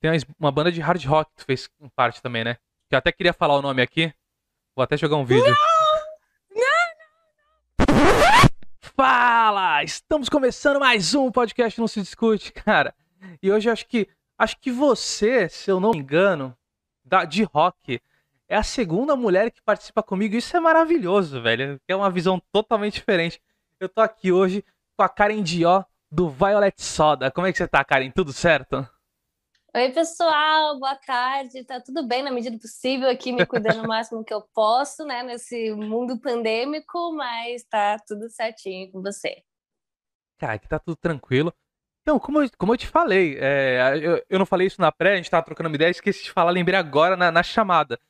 tem uma banda de hard rock que tu fez parte também, né? Que eu até queria falar o nome aqui. Vou até jogar um vídeo. Não! Não! Fala! Estamos começando mais um podcast Não Se Discute, cara. E hoje acho que acho que você, se eu não me engano, da, de rock, é a segunda mulher que participa comigo. Isso é maravilhoso, velho. É uma visão totalmente diferente. Eu tô aqui hoje com a Karen Dió do Violet Soda. Como é que você tá, Karen? Tudo certo? Oi, pessoal, boa tarde. Tá tudo bem na medida do possível aqui, me cuidando o máximo que eu posso, né, nesse mundo pandêmico, mas tá tudo certinho com você. Cara, aqui tá tudo tranquilo. Então, como eu, como eu te falei, é, eu, eu, não falei isso na pré, a gente tava trocando uma ideia, esqueci de falar, lembrei agora na, na chamada.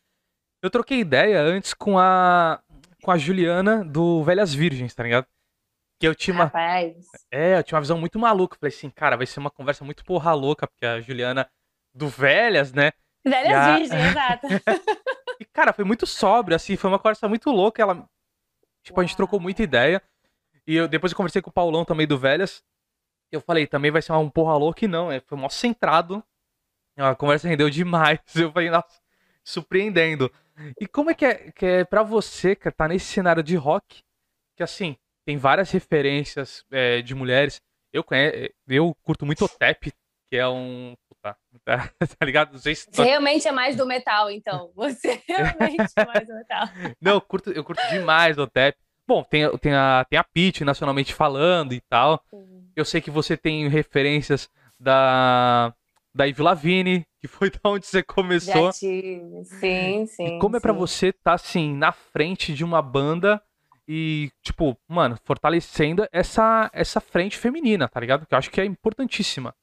Eu troquei ideia antes com a com a Juliana do Velhas Virgens, tá ligado? Que eu tinha uma. Rapaz. É, eu tinha uma visão muito maluca. Falei assim, cara, vai ser uma conversa muito porra louca, porque a Juliana do Velhas, né? Velhas a... Virgens, exato. e, cara, foi muito sóbrio, assim, foi uma conversa muito louca. Ela. Tipo, Uau. a gente trocou muita ideia. E eu, depois eu conversei com o Paulão também do Velhas. Eu falei, também vai ser um porra louca e não. É, foi mó centrado. A conversa rendeu demais. Eu falei, nossa, surpreendendo. E como é que é, que é pra você, que tá nesse cenário de rock, que assim, tem várias referências é, de mulheres. Eu, conhe... eu curto muito o Tep, que é um. Puta, tá, tá ligado? Não sei se... Você realmente é mais do metal, então. Você realmente é mais do metal. Não, eu curto, eu curto demais o Tep. Bom, tem, tem a, tem a Peach nacionalmente falando e tal. Eu sei que você tem referências da, da Ivy Lavigne, que foi da onde você começou. Sim, sim. E como é para você estar tá, assim na frente de uma banda e, tipo, mano, fortalecendo essa, essa frente feminina, tá ligado? Que eu acho que é importantíssima.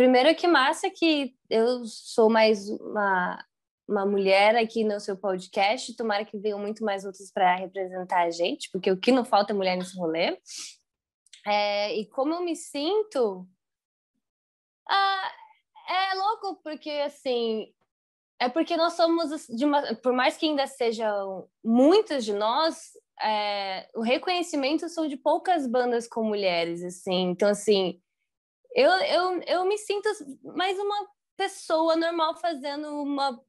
Primeiro que massa que eu sou mais uma, uma mulher aqui no seu podcast, tomara que venham muito mais outras para representar a gente, porque o que não falta é mulher nesse rolê. É, e como eu me sinto, ah, é louco, porque assim, é porque nós somos uma, por mais que ainda sejam muitas de nós, é, o reconhecimento são de poucas bandas com mulheres, assim. Então, assim, eu, eu, eu me sinto mais uma pessoa normal fazendo uma,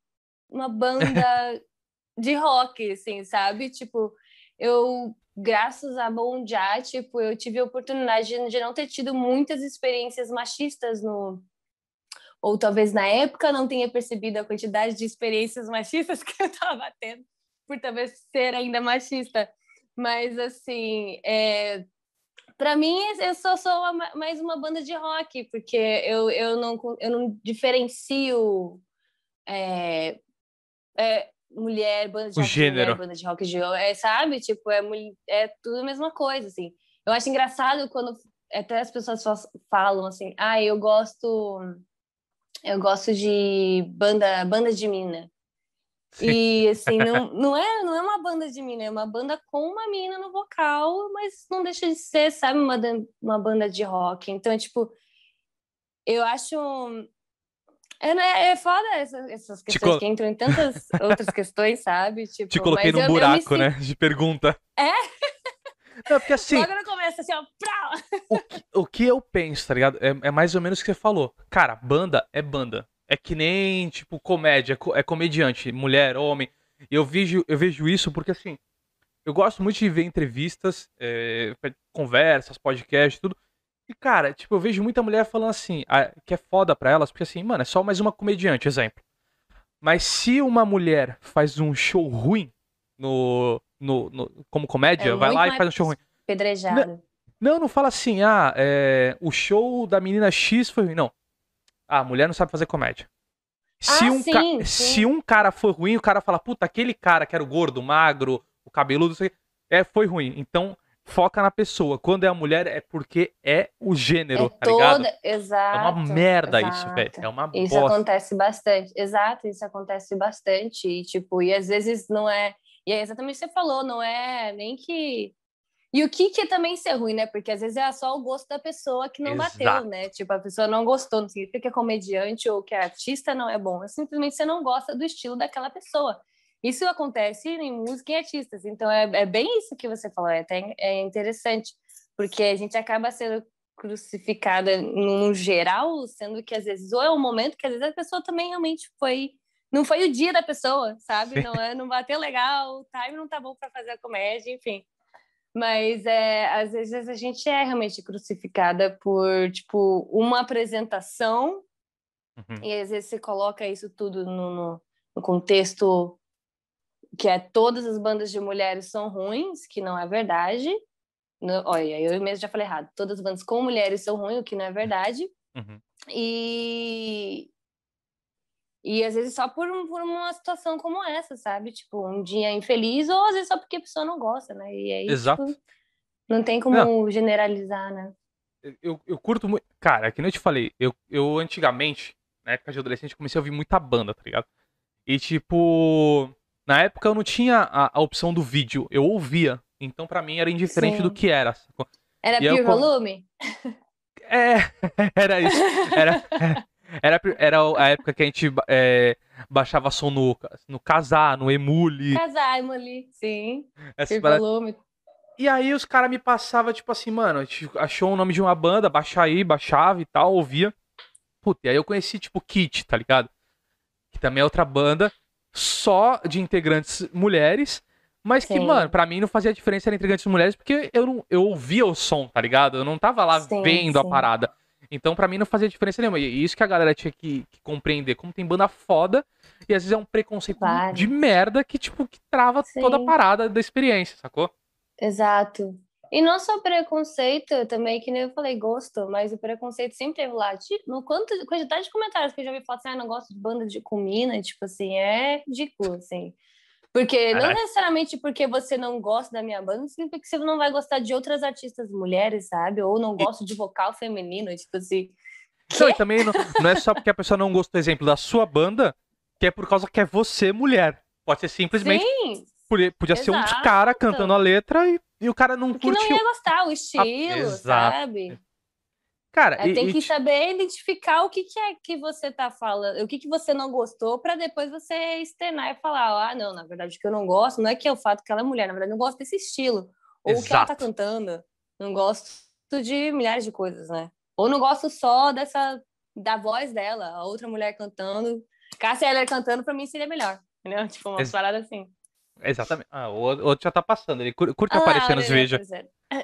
uma banda de rock, assim, sabe? Tipo, eu, graças a Bom Já, tipo, eu tive a oportunidade de, de não ter tido muitas experiências machistas no, ou talvez na época não tenha percebido a quantidade de experiências machistas que eu estava tendo, por talvez ser ainda machista. Mas, assim, é... para mim, eu só sou mais uma banda de rock, porque eu, eu, não, eu não diferencio é... É, mulher, banda de o rock, gênero. Mulher, banda de rock de é, sabe? Tipo, é, é tudo a mesma coisa, assim. Eu acho engraçado quando até as pessoas falam assim, ah, eu gosto eu gosto de banda, banda de mina. E assim, não, não, é, não é uma banda de mina, é uma banda com uma mina no vocal, mas não deixa de ser, sabe, uma, uma banda de rock. Então, tipo, eu acho. É, né, é foda essas, essas questões que entram em tantas outras questões, sabe? Tipo, Te coloquei num eu, buraco, eu né? De pergunta. É? Não, porque assim. Logo no começo, assim, ó. O que, o que eu penso, tá ligado? É, é, mais ou menos o que você falou. Cara, banda é banda. É que nem, tipo, comédia, é comediante, mulher, homem. Eu vejo, eu vejo isso porque, assim, eu gosto muito de ver entrevistas, é, conversas, podcasts, tudo. E, cara, tipo, eu vejo muita mulher falando assim, que é foda pra elas, porque assim, mano, é só mais uma comediante, exemplo. Mas se uma mulher faz um show ruim no, no, no como comédia, é vai lá e faz um show ruim. Pedrejado. Não, não fala assim, ah, é, o show da menina X foi ruim. Não. Ah, a mulher não sabe fazer comédia. Se, ah, um, sim, ca... sim. se um cara for ruim, o cara fala, puta, aquele cara que era o gordo, o magro, o cabeludo, é, foi ruim. Então, foca na pessoa. Quando é a mulher, é porque é o gênero, é tá toda... ligado? Exato. É uma merda exato. isso, velho. É uma Isso bosta. acontece bastante. Exato, isso acontece bastante. E, tipo, e às vezes não é e é exatamente o que você falou, não é nem que. E o que que é também ser ruim, né? Porque às vezes é só o gosto da pessoa que não Exato. bateu, né? Tipo, a pessoa não gostou, não significa que é comediante ou que é artista não é bom. É simplesmente você não gosta do estilo daquela pessoa. Isso acontece em música e artistas. Então é, é bem isso que você falou, é até é interessante, porque a gente acaba sendo crucificada no geral, sendo que às vezes, ou é um momento que às vezes a pessoa também realmente foi. Não foi o dia da pessoa, sabe? Não, é, não bateu legal, o time não tá bom para fazer a comédia, enfim. Mas é, às vezes a gente é realmente crucificada por, tipo, uma apresentação, uhum. e às vezes você coloca isso tudo no, no, contexto que é todas as bandas de mulheres são ruins, que não é verdade, no, olha, eu mesmo já falei errado. Todas as bandas com mulheres são ruins, o que não é verdade. Uhum. E. E às vezes só por, um, por uma situação como essa, sabe? Tipo, um dia infeliz, ou às vezes só porque a pessoa não gosta, né? E aí, Exato. Tipo, não tem como não. generalizar, né? Eu, eu curto muito. Cara, que nem eu te falei, eu, eu antigamente, na época de adolescente, comecei a ouvir muita banda, tá ligado? E tipo. Na época eu não tinha a, a opção do vídeo, eu ouvia. Então, para mim, era indiferente Sim. do que era. Era e pure volume? É, era isso. Era, era, era a época que a gente é, baixava som no, no Casar, no Emule. Casar, Emule, sim. Essa pure volume. E aí os caras me passavam, tipo assim, mano, a gente achou o nome de uma banda, baixa aí, baixava e tal, ouvia. Puta, e aí eu conheci, tipo, Kit, tá ligado? Que também é outra banda, só de integrantes mulheres. Mas Sim. que, mano, pra mim não fazia diferença entre grandes mulheres, porque eu não eu ouvia o som, tá ligado? Eu não tava lá sim, vendo sim. a parada. Então, pra mim, não fazia diferença nenhuma. E isso que a galera tinha que, que compreender. Como tem banda foda, e às vezes é um preconceito de merda que, tipo, que trava sim. toda a parada da experiência, sacou? Exato. E não só preconceito, também, que nem eu falei, gosto, mas o preconceito sempre teve lá. No quanto, quantidade de comentários que eu já vi falar assim, ah, não gosto de banda de comina, tipo assim, é ridículo, assim. Porque Caraca. não necessariamente porque você não gosta da minha banda, significa que você não vai gostar de outras artistas mulheres, sabe? Ou não gosta de vocal feminino, tipo assim. Não, e também não, não é só porque a pessoa não gosta, do exemplo, da sua banda, que é por causa que é você mulher. Pode ser simplesmente. Sim, podia ser um cara cantando a letra e, e o cara não curtiu. Que não ia gostar o estilo, a... sabe? Cara, é, tem e, que saber identificar o que, que é que você tá falando, o que, que você não gostou, para depois você externar e falar: ah, não, na verdade, o que eu não gosto não é que é o fato que ela é mulher, na verdade, eu não gosto desse estilo. Ou o que ela tá cantando. Não gosto de milhares de coisas, né? Ou não gosto só dessa da voz dela, a outra mulher cantando. Cássia Eller cantando, para mim seria melhor. Entendeu? Tipo, uma Ex parada assim. Exatamente. Ah, o outro já tá passando. Ele curte ah, aparecer nos vídeos.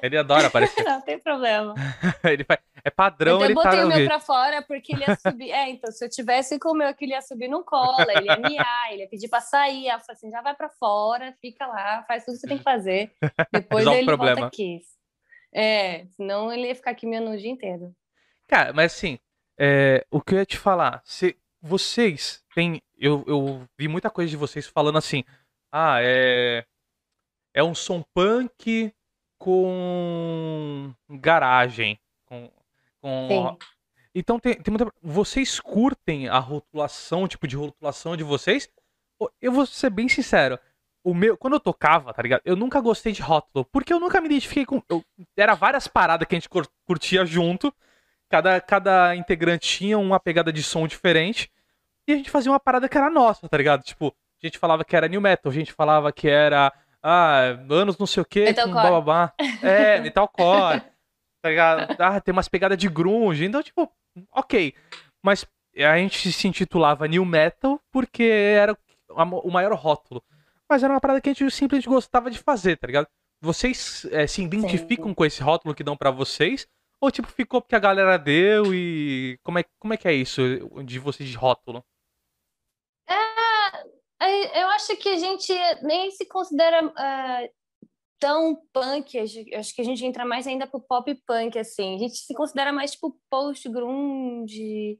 Ele adora aparecer. não tem problema. ele faz... É padrão, então, ele tá Eu botei o meu pra fora porque ele ia subir. É, então, se eu tivesse com o meu aqui, ele ia subir no colo, ele ia miar, ele ia pedir pra sair. Eu falei assim: já vai pra fora, fica lá, faz tudo que você tem que fazer. Depois ele problema. volta aqui. É, senão ele ia ficar aqui miando o dia inteiro. Cara, mas assim, é, o que eu ia te falar, se vocês têm. Eu, eu vi muita coisa de vocês falando assim ah, é. É um som punk com garagem. Com. com... Então tem, tem muita. Vocês curtem a rotulação, tipo de rotulação de vocês? Eu vou ser bem sincero. O meu, quando eu tocava, tá ligado? Eu nunca gostei de rótulo, porque eu nunca me identifiquei com. Eu, era várias paradas que a gente curtia junto. Cada, cada integrante tinha uma pegada de som diferente. E a gente fazia uma parada que era nossa, tá ligado? Tipo, a gente falava que era new metal, a gente falava que era ah, anos não sei o que, com bababá. É, metalcore. tá ligado? Ah, tem umas pegadas de grunge. Então, tipo, ok. Mas a gente se intitulava new metal porque era o maior rótulo. Mas era uma parada que a gente simplesmente gostava de fazer, tá ligado? Vocês é, se identificam Sim. com esse rótulo que dão para vocês? Ou, tipo, ficou porque a galera deu e. Como é, como é que é isso de vocês de rótulo? Eu acho que a gente nem se considera uh, tão punk, acho que a gente entra mais ainda pro pop punk, assim. A gente se considera mais tipo post-grunge,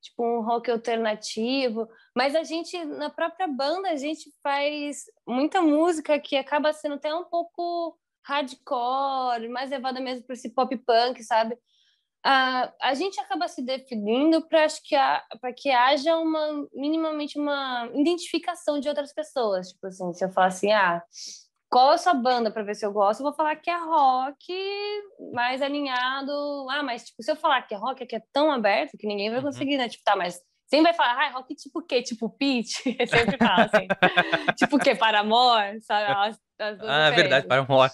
tipo um rock alternativo, mas a gente, na própria banda, a gente faz muita música que acaba sendo até um pouco hardcore, mais levada mesmo para esse pop punk, sabe? A, a gente acaba se definindo para que, que haja uma minimamente uma identificação de outras pessoas. Tipo assim, se eu falar assim, ah, qual é a sua banda para ver se eu gosto, eu vou falar que é rock, mais alinhado. Ah, mas tipo, se eu falar que é rock, é que é tão aberto que ninguém vai uhum. conseguir, né? Tipo, tá, mas sempre vai falar, ah, rock tipo o quê? Tipo Pete? sempre fala assim. tipo o quê? Para amor? Sabe? As, as ah, é verdade, para amor.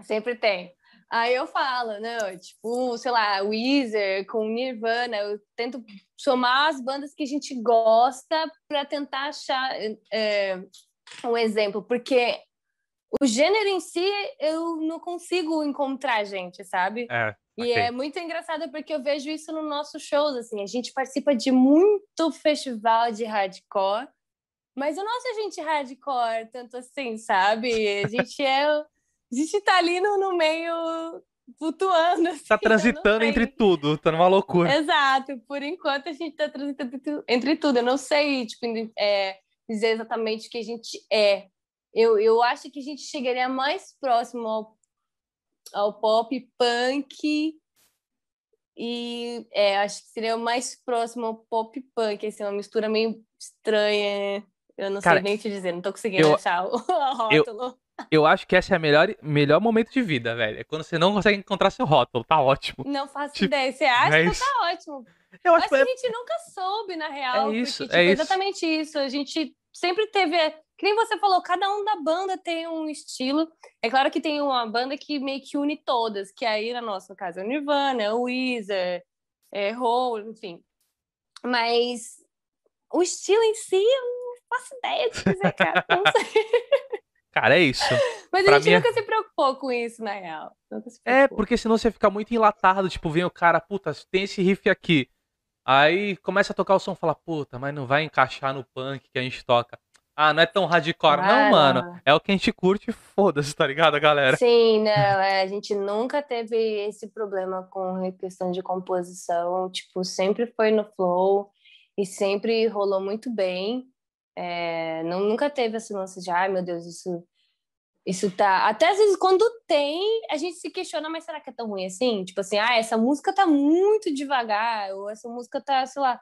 sempre tem. Aí eu falo, não, tipo, sei lá, Weezer com Nirvana, eu tento somar as bandas que a gente gosta para tentar achar é, um exemplo, porque o gênero em si eu não consigo encontrar gente, sabe? É. E ok. é muito engraçado porque eu vejo isso no nosso shows, assim, a gente participa de muito festival de hardcore, mas eu não acho a gente hardcore tanto assim, sabe? A gente é, a gente tá ali no, no meio flutuando, assim, Tá não transitando entre tudo, tá numa loucura. Exato, por enquanto a gente tá transitando entre- tudo. Eu não sei, tipo, é, dizer exatamente o que a gente é. Eu, eu acho que a gente chegaria mais próximo ao, ao pop punk e é, acho que seria o mais próximo ao pop punk, assim, uma mistura meio estranha. Eu não Cara, sei nem te dizer, não tô conseguindo eu- achar o rótulo. Eu acho que esse é o melhor, melhor momento de vida, velho. É quando você não consegue encontrar seu rótulo. Tá ótimo. Não faço Tipo, ideia. Você acha é que isso. tá ótimo. Eu Mas acho que que a é, gente nunca soube, na real. É isso, porque, tipo, é isso. exatamente isso. A gente sempre teve. Que nem você falou, cada um da banda tem um estilo. É claro que tem uma banda que meio que une todas, que aí, na nossa no caso, é o Nirvana, é o Weezer, é Hole, enfim. Mas o estilo em si, eu não faço ideia de dizer, cara. Não sei. Cara, é isso. Mas Pra a gente mim é- nunca se preocupou com isso, na real. É, porque senão você fica muito enlatado. Tipo, vem o cara, puta, tem esse riff aqui. Aí começa a tocar o som e fala, puta, mas não vai encaixar no punk que a gente toca. Ah, não é tão hardcore. Ah, não, mano. É o que a gente curte, foda-se, tá ligado, galera? Sim, não, é, a gente nunca teve esse problema com questão de composição, tipo, sempre foi no flow e sempre rolou muito bem. É, não, nunca teve esse lance de, ai meu Deus, isso, isso tá. Até às vezes quando tem, a gente se questiona, mas será que é tão ruim assim? Tipo assim, ah, essa música tá muito devagar, ou essa música tá, sei lá,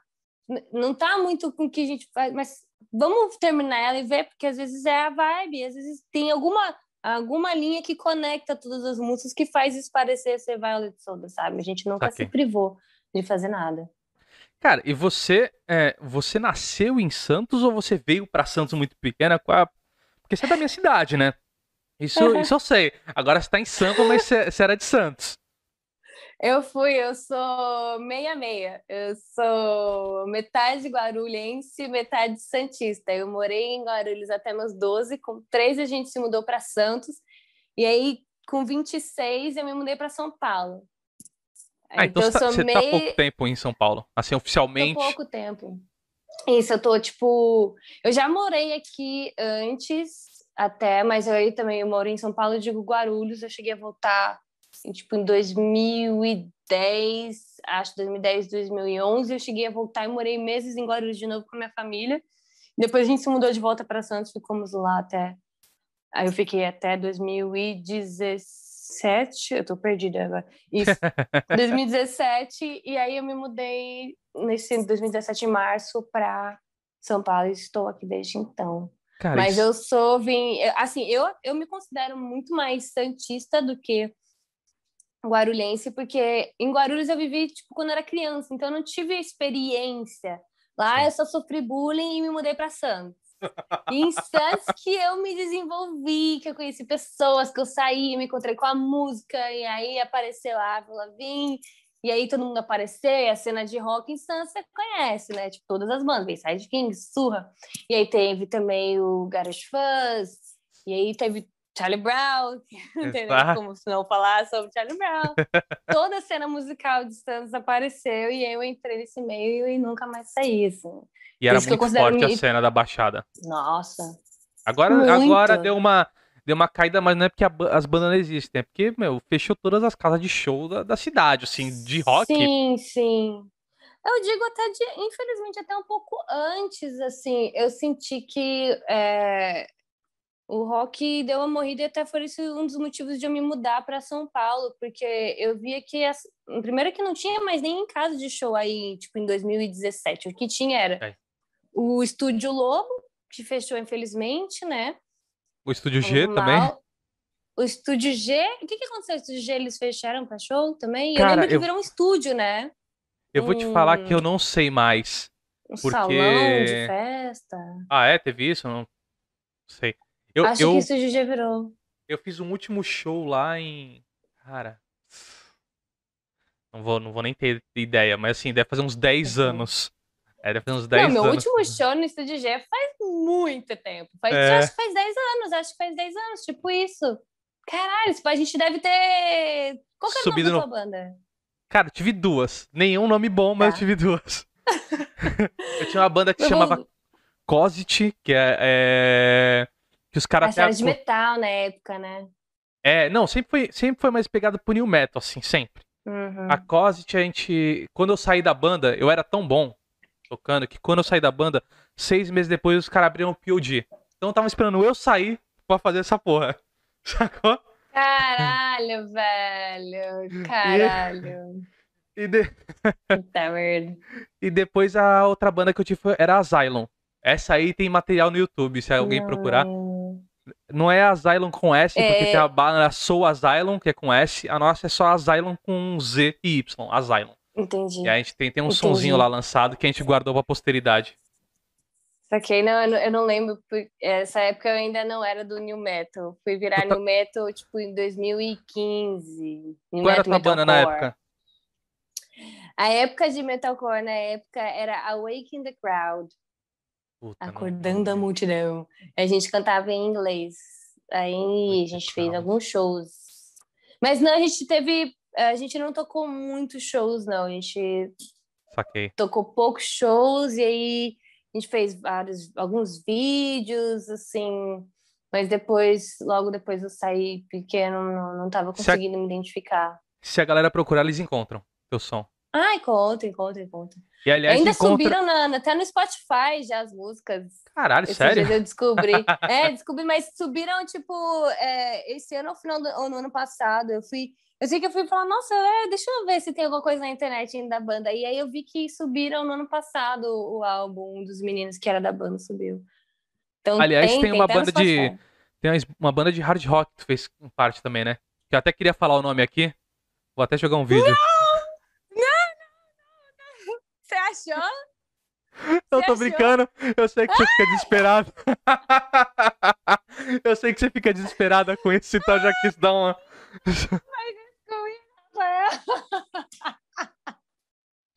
não tá muito com o que a gente faz, mas vamos terminar ela e ver, porque às vezes é a vibe, às vezes tem alguma alguma linha que conecta todas as músicas que faz isso parecer ser Violet Soda, sabe? A gente nunca Saquei. se privou de fazer nada. Cara, e você, é, você nasceu em Santos ou você veio pra Santos muito pequena? a- Porque você é da minha cidade, né? Isso, isso eu sei. Agora você tá em Santos, mas você, você era de Santos. Eu fui, eu sou meia-meia. Eu sou metade guarulhense, metade santista. Eu morei em Guarulhos até meus 12, com 13 a gente se mudou para Santos. E aí, com 26, eu me mudei para São Paulo. Ah, então eu você, tá, você tá pouco tempo em São Paulo. Assim, Tô oficialmente. pouco tempo. Isso, eu tô, tipo... Eu já morei aqui antes, até, mas eu aí também eu moro em São Paulo, eu digo Guarulhos. Eu cheguei a voltar, assim, tipo, em 2010, acho 2010, 2011. Eu cheguei a voltar e morei meses em Guarulhos de novo com a minha família. Depois a gente se mudou de volta para Santos, ficamos lá até... Aí eu fiquei até 2017, eu tô perdida agora. Isso, 2017, e aí eu me mudei nesse 2017 em março para São Paulo e estou aqui desde então. Cara, Mas isso- eu sou vim, assim, eu eu me considero muito mais santista do que guarulhense, porque em Guarulhos eu vivi tipo quando eu era criança, então eu não tive experiência. Lá Sim. eu só sofri bullying e me mudei para Santos. Santos que eu me desenvolvi, que eu conheci pessoas, que eu saí, me encontrei com a música, e aí apareceu a Avril Lavigne, e aí todo mundo apareceu, e a cena de rock Santos você conhece, né? Tipo, todas as bandas, Bayside King, Surra. E aí teve também o Garage Fuzz, e aí teve Charlie Brown, entendeu? Como se não falar sobre Charlie Brown. Toda a cena musical de Santos apareceu, e eu entrei nesse meio e nunca mais saí, assim. E era muito forte a mi- cena da Baixada. Nossa, Agora, Muito. agora deu uma deu uma caída, mas não é porque a as bandas não existem, é porque, meu, fechou todas as casas de show da, da cidade, assim, de rock. Sim, sim. Eu digo até de, infelizmente, até um pouco antes, assim, eu senti que é, o rock deu uma morrida e até foi isso um dos motivos de eu me mudar para São Paulo, porque eu via que, as, primeiro que não tinha mais nem em casa de show aí, tipo, em 2017, o que tinha era É. o Estúdio Lobo, que fechou, infelizmente, né? O Estúdio G Normal. também. O Estúdio G, o que, que aconteceu? O Estúdio G eles fecharam para show também? Cara, eu lembro que eu- virou um estúdio, né? Eu vou te falar que eu não sei mais. Um Porque- salão de festa. Ah, é? Teve isso? Não sei. Eu, Acho eu, que o Estúdio G virou. eu fiz um último show lá em. Cara. Não vou, não vou nem ter ideia, mas assim, deve fazer uns 10 Uhum. anos. É, deve fazer uns 10 Não, meu anos. último show no Estúdio G faz muito tempo. Faz, É. Acho que faz 10 anos, acho que faz 10 anos, tipo isso. Caralho, tipo, a gente deve ter. Qual que era Subido o no- nome da tua banda? Cara, eu tive duas. Nenhum nome bom, mas Tá. eu tive duas. eu tinha uma banda que Eu chamava vou- Cosit, que é, é- Que os caras Essa era até. de metal na época, né? É, não, sempre foi, sempre foi mais pegado pro New Metal, assim, sempre. Uhum. A Cosit, a gente. Quando eu saí da banda, eu era tão bom tocando que quando eu saí da banda, seis meses depois os caras abriram o POD. Então eu tava esperando eu sair pra fazer essa porra. Sacou? Caralho, velho. Caralho. E, de- Puta merda. e depois a outra banda que eu tive foi- era a Asylum. Essa aí tem material no YouTube, se alguém Não procurar. Não é Asylum com S, porque É. tem a banda Soul Asylum, que é com S. A nossa é só Asylum com Z e Y, Asylum. Entendi. E a gente tem, tem um Entendi. sonzinho lá lançado que a gente guardou pra posteridade. Saquei, não, eu não, eu não lembro. Essa época eu ainda não era do New Metal. Fui virar New Metal, tipo, em 2015. New Qual era a Metal, tua banda na época? A época de Metalcore, na época, era Awaken the Crowd. Puta, Acordando a multidão. A gente cantava em inglês. Aí a gente fez alguns shows. Mas não, a gente teve. A gente não tocou muitos shows, não. A gente Saquei. tocou poucos shows e aí a gente fez vários, alguns vídeos, assim. Mas depois, logo depois eu saí pequeno, não, não tava Se a- conseguindo me identificar. Se a galera procurar, eles encontram teu som. Ah, encontra, encontra, encontra. E aliás, Ainda encontra. subiram na- na- até no Spotify já as músicas. Caralho, Esses sério? eu descobri. É, descobri, mas subiram, tipo, é, esse ano ou final do ou no ano passado. Eu fui. Eu sei que eu fui falar, nossa, é, deixa eu ver se tem alguma coisa na internet ainda da banda. E aí eu vi que subiram no ano passado o álbum um dos meninos que era da banda subiu. Então, Aliás, tem uma até no banda de-. Tem uma- uma banda de hard rock que tu fez parte também, né? Que eu até queria falar o nome aqui. Vou até jogar um vídeo. Você achou? Eu tô brincando. Eu sei que você fica desesperado. eu sei que você fica desesperada com isso, então já quis dar uma.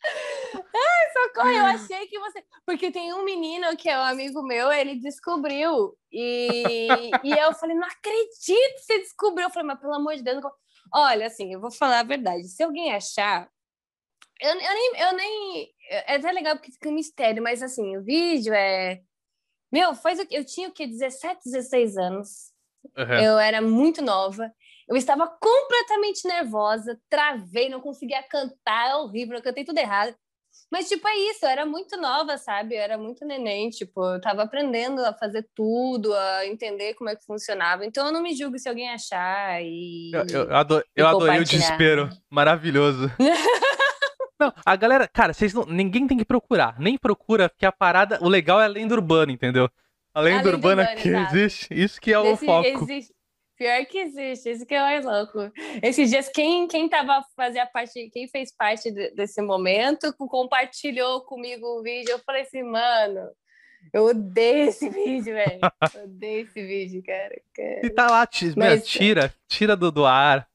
Ai, socorro, eu achei que você. Porque tem um menino que é um amigo meu, ele descobriu. E, e eu falei, não acredito que você descobriu. Eu falei, mas pelo amor de Deus. não Olha, assim, eu vou falar a verdade. Se alguém achar. Eu, eu nem. Eu nem é até legal porque fica um mistério, mas assim, o vídeo é. Meu, faz? Eu tinha o quê? 17, 16 anos. Uhum. Eu era muito nova. Eu estava completamente nervosa, travei, não conseguia cantar, é horrível, eu cantei tudo errado. Mas, tipo, é isso, eu era muito nova, sabe? Eu era muito neném, tipo, eu tava aprendendo a fazer tudo, a entender como é que funcionava. Então, eu não me julgo se alguém achar e... Eu, eu, eu adorei o desespero. Maravilhoso. Não, a galera, cara, vocês não, ninguém tem que procurar. Nem procura, porque a parada, o legal é a lenda urbana, entendeu? A lenda lenda urbana urbana, que existe, isso que é o Desse- foco. existe- Pior que existe, isso que é mais louco. Esses dias, quem, quem tava fazia parte, quem fez parte de- desse momento, co- compartilhou comigo o vídeo. Eu falei assim, mano, eu odeio esse vídeo, velho. Odeio esse vídeo, cara. cara. E tá lá, ti- meu, Mas- tira, tira do, do ar.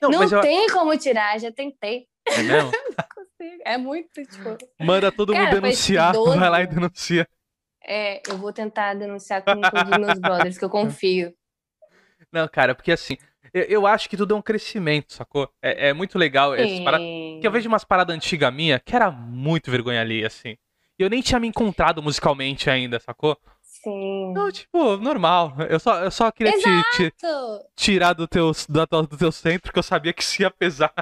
Não, Não, mas eu, tem como tirar, já tentei. É mesmo? Não consigo. É muito, tipo. Manda todo Cara, mundo faz denunciar, 12 vai lá e denuncia. É, eu vou tentar denunciar com, com os meus brothers, que eu confio. Não, cara, porque assim, eu, eu acho que tudo é um crescimento, sacou? É, é muito legal essas paradas. Que eu vejo umas paradas antigas minha que era muito vergonha ali, assim. E eu nem tinha me encontrado musicalmente ainda, sacou? Sim. Não, tipo, normal. Eu só, eu só queria te, te- tirar do teu, da do teu centro, que eu sabia que isso ia pesar.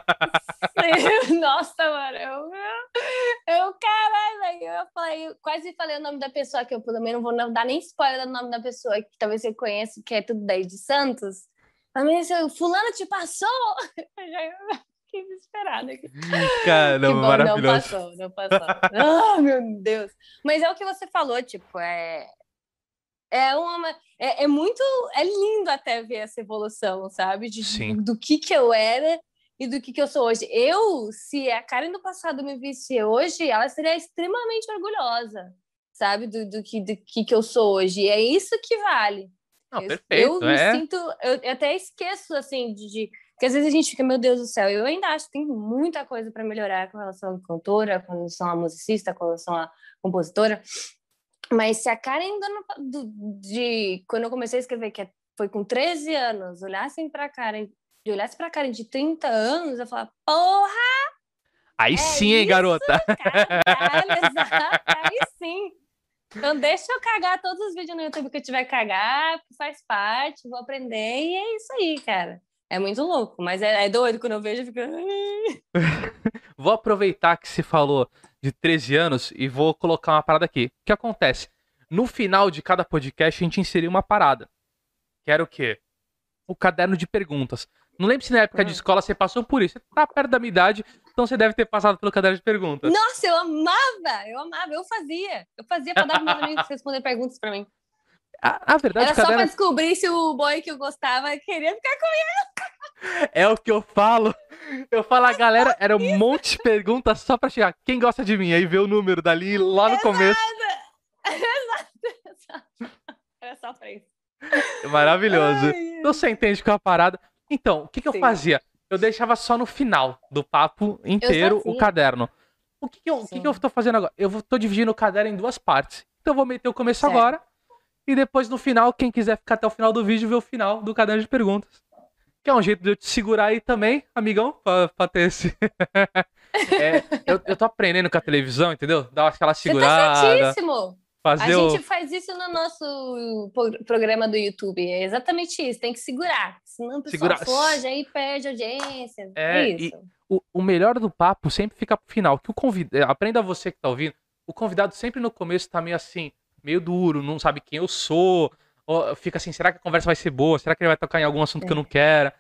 Nossa, mano, eu, eu caralho, velho, eu falei, eu quase falei o nome da pessoa que eu pelo menos não vou não dar nem spoiler do nome da pessoa que talvez você conheça, que é tudo daí de Santos. Mas se fulano te passou, eu já fiquei desesperada aqui. Cara, Que bom, não maravilhoso. passou, não passou. Ah, meu Deus. Mas é o que você falou, tipo, é é uma é, é muito é lindo até ver essa evolução, sabe? De, Sim. do que que eu era e do que que eu sou hoje. Eu, se a Karen do passado me visse hoje, ela seria extremamente orgulhosa, sabe? Do, do que do que que eu sou hoje. E é isso que vale. Não, Eu- perfeito. Eu me é. sinto, eu, eu até esqueço assim de, de- Porque às vezes a gente fica, meu Deus do céu, eu ainda acho que tem muita coisa para melhorar com relação à cantora, com relação à musicista, com relação à compositora. Mas se a Karen do, do, de quando eu comecei a escrever, que é, foi com 13 anos, olhassem para Karen, olhasse para Karen de 30 anos, eu falava, porra! Aí é sim, hein, garota? Caralho, exato, aí sim. Então deixa eu cagar todos os vídeos no YouTube que eu tiver que cagar, faz parte, vou aprender, e é isso aí, cara. É muito louco, mas é, é doido quando eu vejo, fica. vou aproveitar que se falou de 13 anos e vou colocar uma parada aqui. O que acontece? No final de cada podcast, a gente inseriu uma parada. Que era o quê? O caderno de perguntas. Não lembro se na época de hum. escola você passou por isso. Você tá perto da minha idade, então você deve ter passado pelo caderno de perguntas. Nossa, eu amava! Eu amava, eu fazia. Eu fazia pra dar pros meus amigos responder perguntas pra mim. A, a verdade Era caderno... só pra descobrir se o boy que eu gostava queria ficar comigo. É o que eu falo. Eu falo, a galera, era um monte de perguntas só pra chegar. Quem gosta de mim? Aí vê o número dali lá no exato. começo. Exato, exato. Era só pra isso. Maravilhoso. Ai, então você entende com é a parada. Então, o que, que eu fazia? Eu deixava só no final do papo inteiro o caderno. O que, que eu, o que, que eu tô fazendo agora? Eu tô dividindo o caderno em duas partes. Então eu vou meter o começo certo. agora. E depois no final, quem quiser ficar até o final do vídeo, vê o final do caderno de perguntas. Que é um jeito de eu te segurar aí também, amigão, pra, pra ter esse. é, eu, eu tô aprendendo com a televisão, entendeu? Dá aquela segurada. Você tá certíssimo. Fazer a o... gente faz isso no nosso programa do YouTube. É exatamente isso, tem que segurar. Senão o pessoal Segura... foge, aí perde audiência. É, é isso. O, o, melhor do papo sempre fica pro final. Que o convid... É, aprenda você que tá ouvindo. O convidado sempre no começo tá meio assim, meio duro, não sabe quem eu sou. fica assim, será que a conversa vai ser boa? Será que ele vai tocar em algum assunto é. que eu não quero?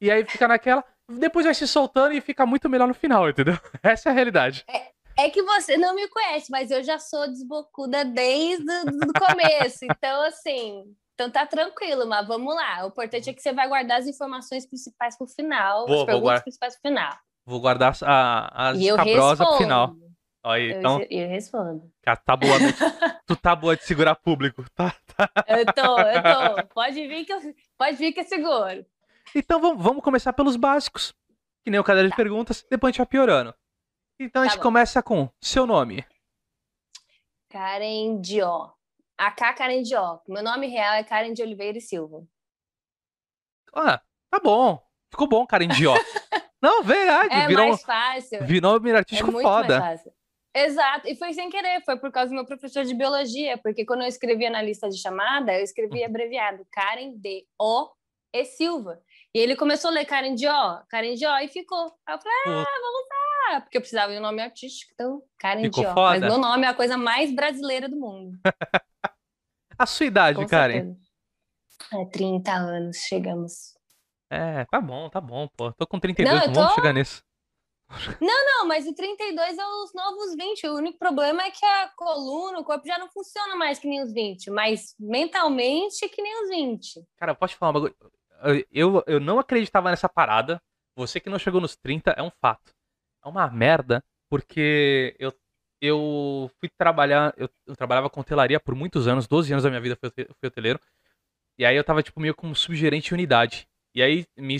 E aí fica naquela. Depois vai se soltando e fica muito melhor no final, entendeu? Essa é a realidade. É, é que você não me conhece, mas eu já sou desbocuda desde o começo. então, assim, então tá tranquilo, mas vamos lá. O importante é que você vai guardar as informações principais pro final, vou, as perguntas guarda... principais pro final. Vou guardar a, as cabrosas pro final. Aí, eu, então, eu respondo. Tá tu tá boa de segurar público, tá? tá. Eu tô, eu tô. Pode vir que eu, pode vir que eu seguro. Então vamos, vamos começar pelos básicos, que nem o caderno tá. de perguntas, depois a gente vai piorando. Então a tá gente bom. começa com seu nome. Karen Dió. AK Karen Dió. Meu nome real é Karen de Oliveira e Silva. Ah, tá bom. Ficou bom, Karen Dió. Não, verdade. É virou, mais fácil. Virou um artístico é muito foda. Mais fácil. Exato, e foi sem querer, foi por causa do meu professor de biologia, porque quando eu escrevia na lista de chamada, eu escrevia abreviado Karen D O e Silva. E ele começou a ler Karen Dió, Karen Dió e ficou. Aí eu falei, ah, vamos lá, porque eu precisava de um nome artístico, então Karen ficou Dió. Foda. Mas meu nome é a coisa mais brasileira do mundo. a sua idade, Com Karen? É 30 anos, chegamos. É, tá bom, tá bom, pô. Tô com 32, não, tô... vamos chegar nisso. Não, não, mas o 32 é os novos 20. O único problema é que a coluna, o corpo já não funciona mais que nem os 20, mas mentalmente que nem os 20. Cara, eu posso te falar um bagulho? Eu, eu não acreditava nessa parada. Você que não chegou nos 30 é um fato. É uma merda, porque eu, eu fui trabalhar, eu, eu trabalhava com hotelaria por muitos anos, 12 anos da minha vida fui, fui hoteleiro. E aí eu tava, tipo, meio como subgerente de unidade. E aí me,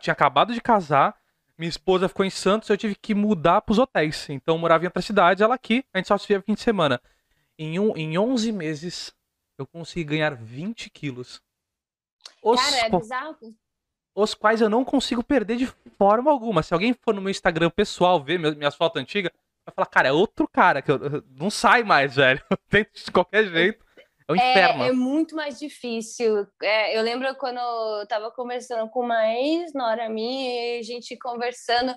tinha acabado de casar minha esposa ficou em Santos, eu tive que mudar pros hotéis. Então eu morava em outra cidade, ela aqui, a gente só se via fim de semana. Em, um, em 11 meses, eu consegui ganhar 20 quilos. Os, Cara, é bizarro. Os quais eu não consigo perder de forma alguma. Se alguém for no meu Instagram pessoal ver minhas fotos antigas, vai falar, cara, é outro cara, que eu, não sai mais, velho. Eu tento de qualquer jeito. É um inferno. É, é muito mais difícil. É, eu lembro quando eu tava conversando com uma ex-nora minha, e a gente conversando,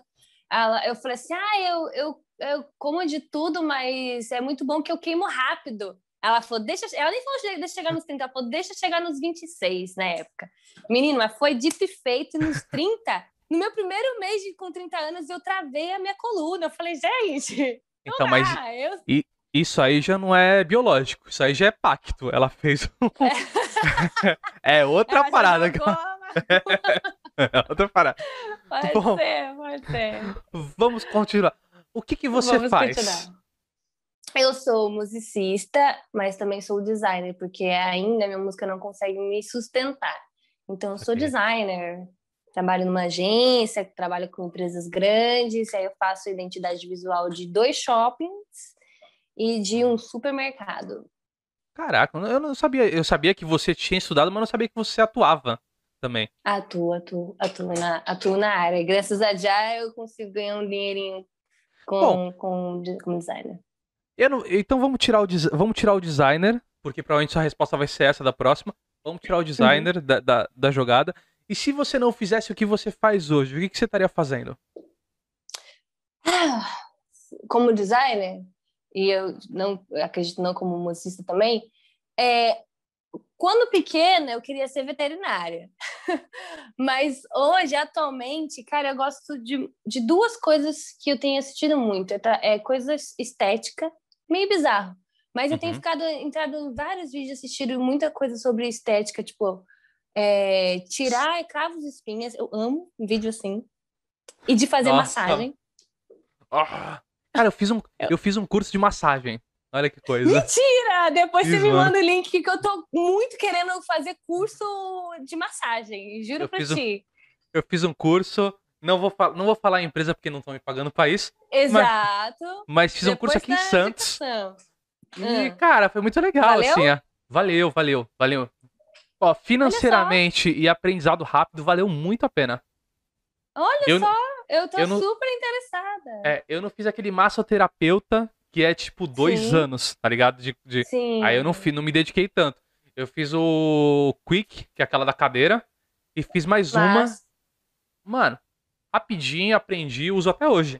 ela, eu falei assim, ah, eu, eu, eu como de tudo, mas é muito bom que eu queimo rápido. Ela falou, deixa. Ela nem falou, deixa chegar nos 30, ela falou, deixa chegar nos 26 na época. Menino, mas foi dito e feito nos 30. No meu primeiro mês de, com 30 anos, eu travei a minha coluna. Eu falei, gente. Então, mas. Eu... Isso aí já não é biológico, isso aí já é pacto. Ela fez um. É, é outra Ela parada. é outra parada. Pode Bom, ser, pode ser. Vamos continuar. O que, que você vamos faz? Continuar. Eu sou musicista, mas também sou designer, porque ainda minha música não consegue me sustentar. Então, eu sou designer, trabalho numa agência, trabalho com empresas grandes, aí eu faço identidade visual de dois shoppings e de um supermercado. Caraca, eu não sabia. Eu sabia que você tinha estudado, mas não sabia que você atuava também. Atuo, atuo, atuo na, atuo na área. Graças a já eu consigo ganhar um dinheirinho com, Bom, com, com designer. Não, então vamos tirar, o, vamos tirar o designer, porque provavelmente sua resposta vai ser essa da próxima. Vamos tirar o designer da, da, da, jogada. E se você não fizesse o que você faz hoje, o que, que você estaria fazendo? Ah, como designer, e eu não acredito não como musicista também, é, quando pequena eu queria ser veterinária. Mas hoje, atualmente, cara, eu gosto de, de duas coisas que eu tenho assistido muito. É, é coisa estética, meio bizarro. Mas eu tenho uhum. ficado entrado em vários vídeos assistindo muita coisa sobre estética, tipo, é, tirar cravos e espinhas. Eu amo um vídeo assim. E de fazer Nossa. massagem. Oh. Cara, eu fiz, um, eu fiz um curso de massagem. Olha que coisa. Mentira! Depois fiz, você me mano. manda o link que eu tô muito querendo fazer curso de massagem. Juro eu pra ti. Um, eu fiz um curso. Não vou, não vou falar em empresa porque não estão me pagando para isso. Exato. Mas, mas fiz Depois um curso aqui em Santos. E, ah. cara, foi muito legal, valeu? assim. Valeu, valeu, valeu. Ó, financeiramente e aprendizado rápido, valeu muito a pena. Olha eu, só, eu tô eu não, super interessada. É, eu não fiz aquele massoterapeuta que é tipo dois Sim. anos, tá ligado? De, de... Sim. Aí eu não, fiz, não me dediquei tanto. Eu fiz o Quick, que é aquela da cadeira, e fiz mais Mas... uma. Mano, rapidinho, aprendi, uso até hoje.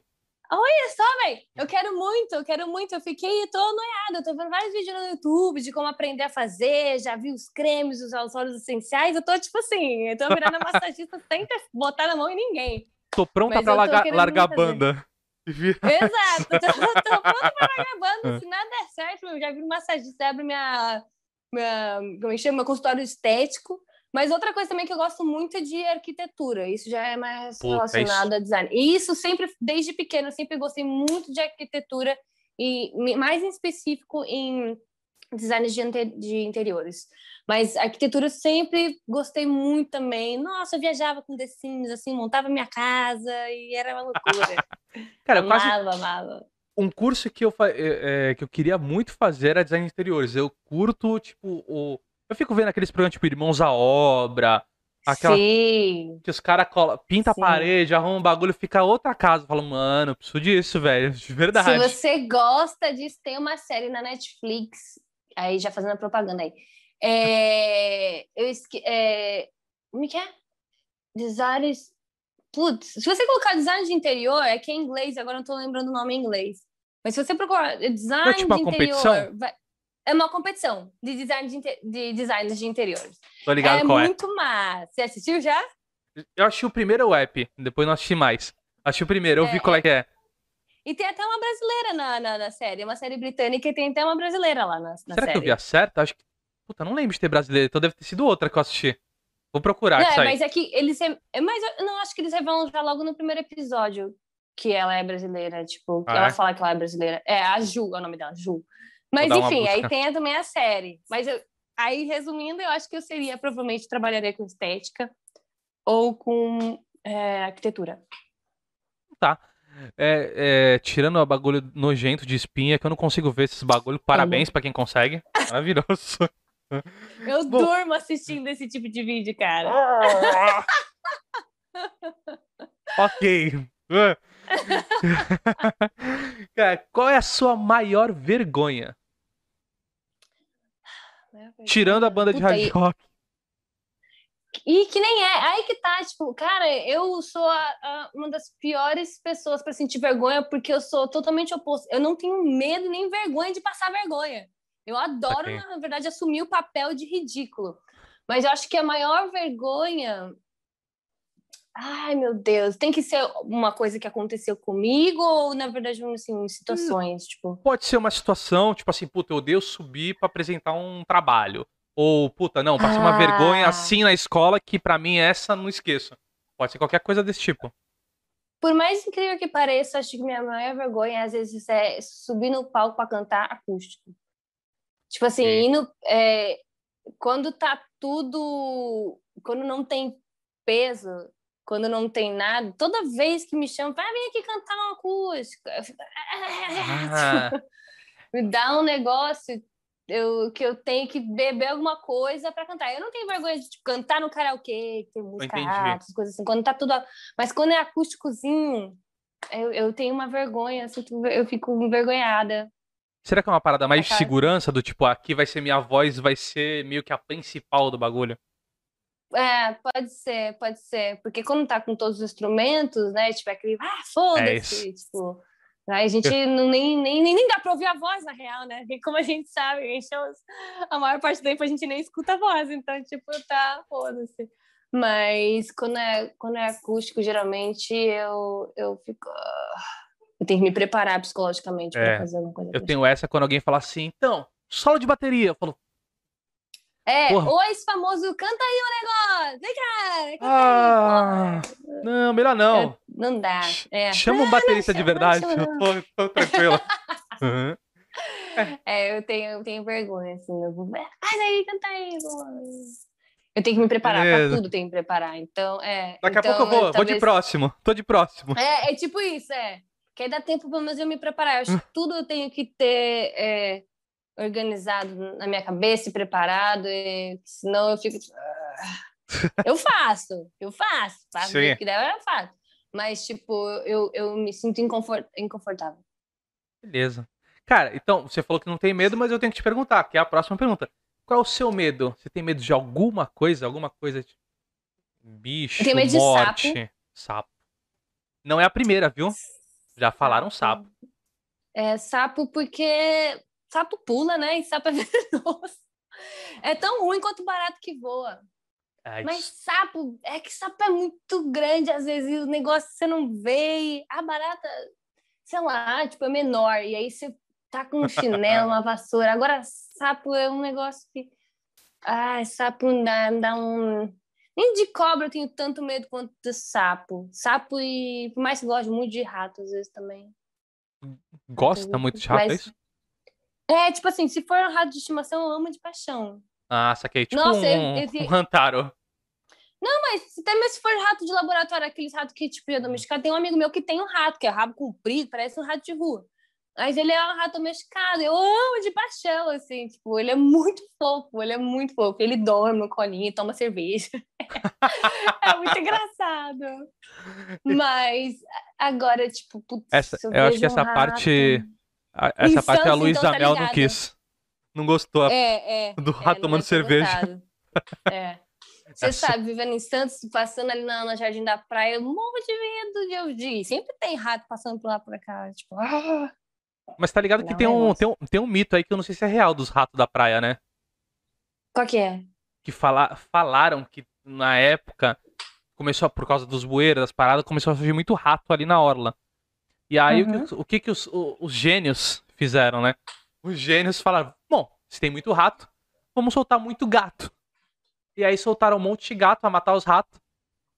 Olha só, velho. Eu quero muito, eu quero muito. Eu fiquei, tô noiada. Eu tô vendo vários vídeos no YouTube de como aprender a fazer. Já vi os cremes, os óleos essenciais. Eu tô tipo assim, eu tô virando massagista sem botar na mão em ninguém. Tô pronta Mas pra largar, largar a banda. Exato, tô, tô pronta pra largar a banda. Se nada der certo, eu já vi um massagista, abre minha, minha, como é que chama? Meu consultório estético. Mas outra coisa também que eu gosto muito é de arquitetura. Isso já é mais Puta, relacionado isso... a design. E isso sempre, desde pequeno, eu sempre gostei muito de arquitetura e mais em específico em design de, de interiores. Mas arquitetura sempre gostei muito também. Nossa, eu viajava com The Sims, assim, montava minha casa e era uma loucura. Cara, eu amava, quase... amava. Um curso que eu, é, que eu queria muito fazer era design de interiores. Eu curto, tipo, o eu fico vendo aqueles programas tipo Irmãos à Obra, aquela Sim. que os caras pinta a parede, arruma um bagulho, fica outra casa. Eu falo, mano, preciso disso, velho, de verdade. Se você gosta disso, tem uma série na Netflix, aí já fazendo a propaganda aí. É, eu esque... é, como é que é? Designs. Putz, se você colocar design de interior, é que é em inglês, agora não tô lembrando o nome em inglês. Mas se você procurar design é tipo de interior, vai, é uma competição de design de, de designers de interiores. Tô ligado é qual é. muito massa. Você assistiu já? Eu achei o primeiro app, depois não assisti mais. Achei o primeiro, eu é, vi qual é que é. E tem até uma brasileira na, na, na, série, uma série britânica e tem até uma brasileira lá na, na Será série. que eu vi a certa? Acho que. Puta, não lembro de ter brasileira, então deve ter sido outra que eu assisti. Vou procurar. Não, é, mas é que eles. É, mas eu não acho que eles revelam já logo no primeiro episódio que ela é brasileira. Tipo, que ah, ela é? fala que ela é brasileira. É, a Ju é o nome dela, Ju. Mas enfim, aí tem também a série. Mas eu, aí, resumindo, eu acho que eu seria, provavelmente, trabalharia com estética ou com é, arquitetura. Tá. É, é, tirando o bagulho nojento de espinha, que eu não consigo ver esses bagulho, parabéns para quem consegue. Maravilhoso. Eu Bom... durmo assistindo esse tipo de vídeo, cara. ok. cara, qual é a sua maior vergonha? Tirando a banda de hard rock. E que nem é. Aí que tá, tipo, cara, eu sou a, a, uma das piores pessoas para sentir vergonha, porque eu sou totalmente oposto. Eu não tenho medo nem vergonha de passar vergonha. Eu adoro, okay. na verdade, assumir o papel de ridículo. Mas eu acho que a maior vergonha Ai, meu Deus, tem que ser uma coisa que aconteceu comigo ou, na verdade, assim, situações, tipo... Pode ser uma situação, tipo assim, puta, eu odeio subir para apresentar um trabalho. Ou, puta, não, passei ah. uma vergonha assim na escola que para mim essa não esqueço. Pode ser qualquer coisa desse tipo. Por mais incrível que pareça, acho que minha maior vergonha, às vezes, é subir no palco para cantar acústico. Tipo assim, indo... É, quando tá tudo... Quando não tem peso quando não tem nada, toda vez que me chamam, vai vir aqui cantar uma acústica. Fico, Ah, me dá um negócio eu, que eu tenho que beber alguma coisa para cantar. Eu não tenho vergonha de tipo, cantar no karaokê, ter música entendi. alta, essas coisas assim, quando tá tudo. Mas quando é acústicozinho, eu, eu tenho uma vergonha, assim, eu fico envergonhada. será que é uma parada mais de segurança? Do tipo, aqui vai ser minha voz, vai ser meio que a principal do bagulho? É, pode ser, pode ser. Porque quando tá com todos os instrumentos, né? Tipo, é aquele, ah, É foda-se. tipo, aí a gente não, nem, nem, nem dá pra ouvir a voz, na real, né? Porque como a gente sabe, a, gente, a maior parte do tempo a gente nem escuta a voz. Então, tipo, tá, foda-se. Mas quando é, quando é acústico, geralmente eu, eu fico. ah, Eu tenho que me preparar psicologicamente É, pra fazer alguma coisa. Eu tenho essa quando alguém fala assim, então, solo de bateria. Eu falo, É, Porra. ou esse famoso, canta aí o negócio, vem cá, canta ah, aí, não, melhor não. Não dá. É. Chama um baterista de verdade. Eu tô, tô tranquila. Uhum. É, eu tenho, eu tenho vergonha, assim. Eu vou, "É, faz aí, canta aí. pô." Eu tenho que me preparar, Beleza. pra tudo tem que me preparar. Então, é. Daqui a então, pouco eu vou, vou de talvez- próximo. Tô de próximo. É, é tipo isso, é. Que aí dá tempo pelo menos eu me preparar. Eu acho que tudo eu tenho que ter é, organizado na minha cabeça e preparado, e, senão eu fico. tipo, "Ah." Eu faço, eu faço, faço Sim. jeito que der, eu faço. Mas, tipo, eu, eu me sinto inconfor- inconfortável. Beleza. Cara, então, você falou que não tem medo, mas eu tenho que te perguntar, que é a próxima pergunta. Qual é o seu medo? Você tem medo de alguma coisa? Alguma coisa de bicho, Eu tenho medo de morte? Sapo. Não é a primeira, viu? Já falaram sapo. É sapo porque sapo pula, né? E sapo é venenoso. É tão ruim quanto barato que voa. Ai, Mas sapo, é que sapo é muito grande, às vezes, e o negócio você não vê. E a barata, sei lá, tipo, é menor. E aí você tá com um chinelo, uma vassoura. Agora, sapo é um negócio que. Ai, sapo não dá, dá um. Nem de cobra eu tenho tanto medo quanto de sapo. Sapo e. Por mais que goste muito de rato, às vezes também. Gosta muito de rato, é Mas- isso? É, tipo assim, se for um rato de estimação, eu amo de paixão. Ah, saquei. Tipo Nossa, um, eu- eu- um Hantaro. Mas até mesmo se for rato de laboratório, aqueles ratos que, tipo, é domesticado, tem um amigo meu que tem um rato, que é rabo comprido, parece um rato de rua. Mas ele é um rato domesticado, eu amo de paixão, assim, tipo, ele é muito fofo, ele é muito fofo. Ele dorme no colinho, toma cerveja. é muito engraçado. Mas agora, tipo, putz, Essa- se eu acho que essa um parte- rato- A- Essa parte a Infância, Luísa então, tá Mel não quis. Não gostou. É, é. Do é, rato tomando cerveja. gostado. É. Você Essa- sabe, vivendo em Santos, passando ali na, na Jardim da Praia, eu morro de medo de eu. Sempre tem rato passando por lá por cá. Tipo, ah, Mas tá ligado que Não tem é um, tem, um, tem um mito aí que eu não sei se é real dos ratos da praia, né? qual que é? Que fala, falaram que na época começou por causa dos bueiros, das paradas, começou a surgir muito rato ali na orla. E aí o Uhum. que- o que, os, o- os gênios fizeram, né? Os gênios falaram: bom, se tem muito rato, vamos soltar muito gato. E aí soltaram um monte de gato pra matar os ratos.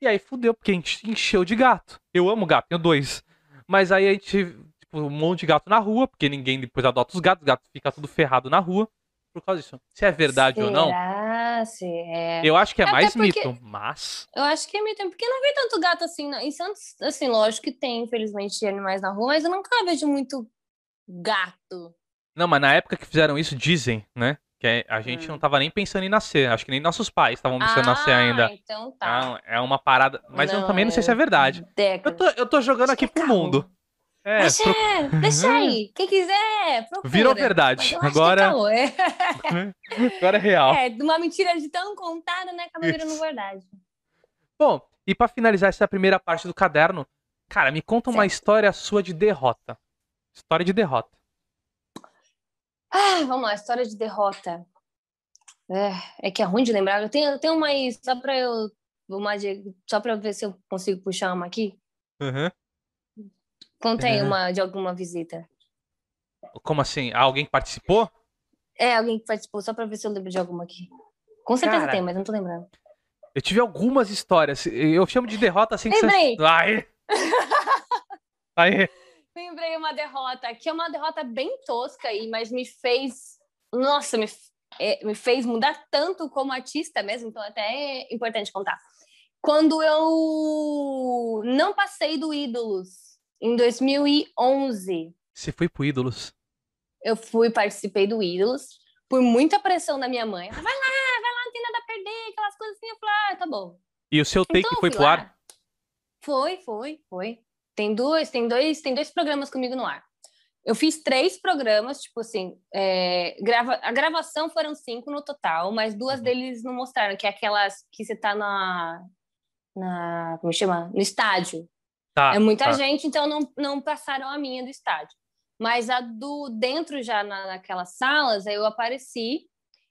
E aí fudeu, porque enche- encheu de gato. Eu amo gato, tenho dois. Mas aí a gente, tipo, um monte de gato na rua, porque ninguém depois adota os gatos, o gato fica tudo ferrado na rua. Por causa disso. Se é verdade ou não, Será? Se é... eu acho que é Até mais porque- mito, mas. Eu acho que é tempo, porque não vi tanto gato assim. Não. Em Santos, assim, lógico que tem, infelizmente, animais na rua, mas eu nunca vejo muito gato. Não, mas na época que fizeram isso, dizem, né? Que é- a gente Hum. não tava nem pensando em nascer. Acho que nem nossos pais estavam pensando em nascer ainda. então tá. Então, é uma parada. Mas eu também não sei se é verdade. Eu tô, eu tô jogando Acho aqui pro caô. mundo. É, Deixa, pro- deixa aí. Quem quiser, procura. Virou verdade. Agora- é agora é real. É, uma mentira de tão contada, né? Acaba virando verdade. Bom, e pra finalizar essa primeira parte do caderno, cara, me conta uma Certo. história sua de derrota. História de derrota. Ah, vamos lá, história de derrota. É, é que é ruim de lembrar. Eu tenho, eu tenho uma aí, só pra eu. Uma de, só pra ver se eu consigo puxar uma aqui. Uhum. Conta aí É. uma de alguma visita. Como assim? Alguém que participou? É, alguém que participou, só pra ver se eu lembro de alguma aqui. Com certeza Cara, tem, mas não tô lembrando. Eu tive algumas histórias. Eu chamo de derrota assim que Lembrei. você. Aí! Aí! Lembrei uma derrota, que é uma derrota bem tosca aí, mas me fez. Nossa, me, é, me fez mudar tanto como artista mesmo, então até é importante contar. Quando eu não passei do Ídolos, em 2011. Você foi pro Ídolos? Eu fui, participei do Ídolos, por muita pressão da minha mãe. Ela, vai lá, vai lá, não tem nada a perder, aquelas coisas assim. Eu falei, ah, tá bom. E o seu take Então, foi pro lá. ar? Foi, foi, foi. Tem dois, tem dois, tem dois programas comigo no ar. Eu fiz três programas, tipo assim, é, grava, a gravação foram cinco no total, mas duas Uhum. deles não mostraram, que é aquelas que você tá na, na como chama? No estádio. Tá. é muita tá. gente, então não, não passaram a minha do estádio. Mas a do dentro já na, naquelas salas, aí eu apareci,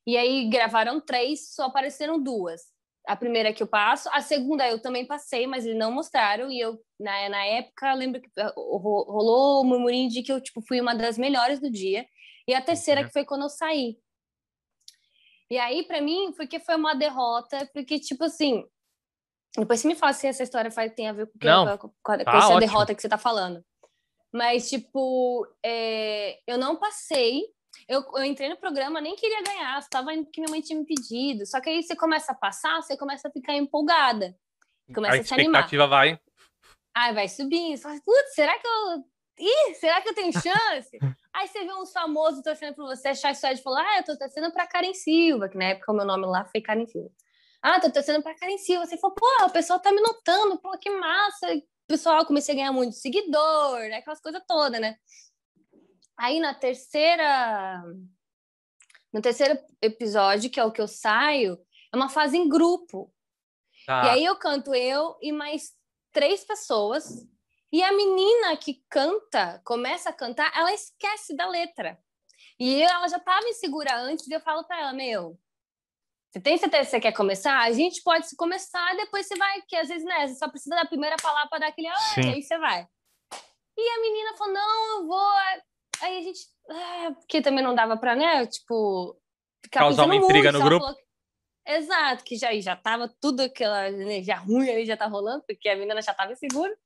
e aí gravaram três, só apareceram duas. A primeira que eu passo, a segunda eu também passei, mas eles não mostraram, e eu, na, na época, lembro que eh, ro- rolou o murmurinho de que eu tipo, fui uma das melhores do dia, e a terceira Uhum. que foi quando eu saí. E aí, pra mim, porque foi uma derrota, porque, tipo assim, depois você me fala se essa história faz, tem a ver com, que- Não, com, com, a- com tá essa ótimo. derrota que você tá falando. Mas, tipo, é, eu não passei. Eu, eu entrei no programa, nem queria ganhar, estava indo porque minha mãe tinha me pedido. Só que aí você começa a passar, você começa a ficar empolgada. Começa a a, se animar. expectativa vai. Aí vai subindo, você fala, putz, será que eu. Ih, será que eu tenho chance? aí você vê uns famosos torcendo por você, a Chay Suede falou: Ah, eu tô torcendo pra Karen Silva, que na época o meu nome lá foi Karen Silva. Ah, tô torcendo pra Karen Silva. Você falou, pô, o pessoal tá me notando, pô, que massa. Pessoal, comecei a ganhar muito seguidor, né? aquelas coisas todas, né? Aí na terceira. No terceiro episódio, que é o que eu saio, é uma fase em grupo. Tá. E aí eu canto eu e mais três pessoas. E a menina que canta, começa a cantar, ela esquece da letra. E ela já estava insegura antes, e eu falo para ela, meu, você tem certeza que você quer começar? A gente pode se começar, depois você vai, que às vezes, né, você só precisa da primeira palavra para dar aquele, ah, e aí você vai. E a menina falou, não, eu vou. Aí a gente, ah, porque também não dava para, né, tipo, ficar Causar uma intriga muito, no grupo. falou Exato, que já, já tava tudo aquela energia ruim ali já tá rolando, porque a menina já tava insegura.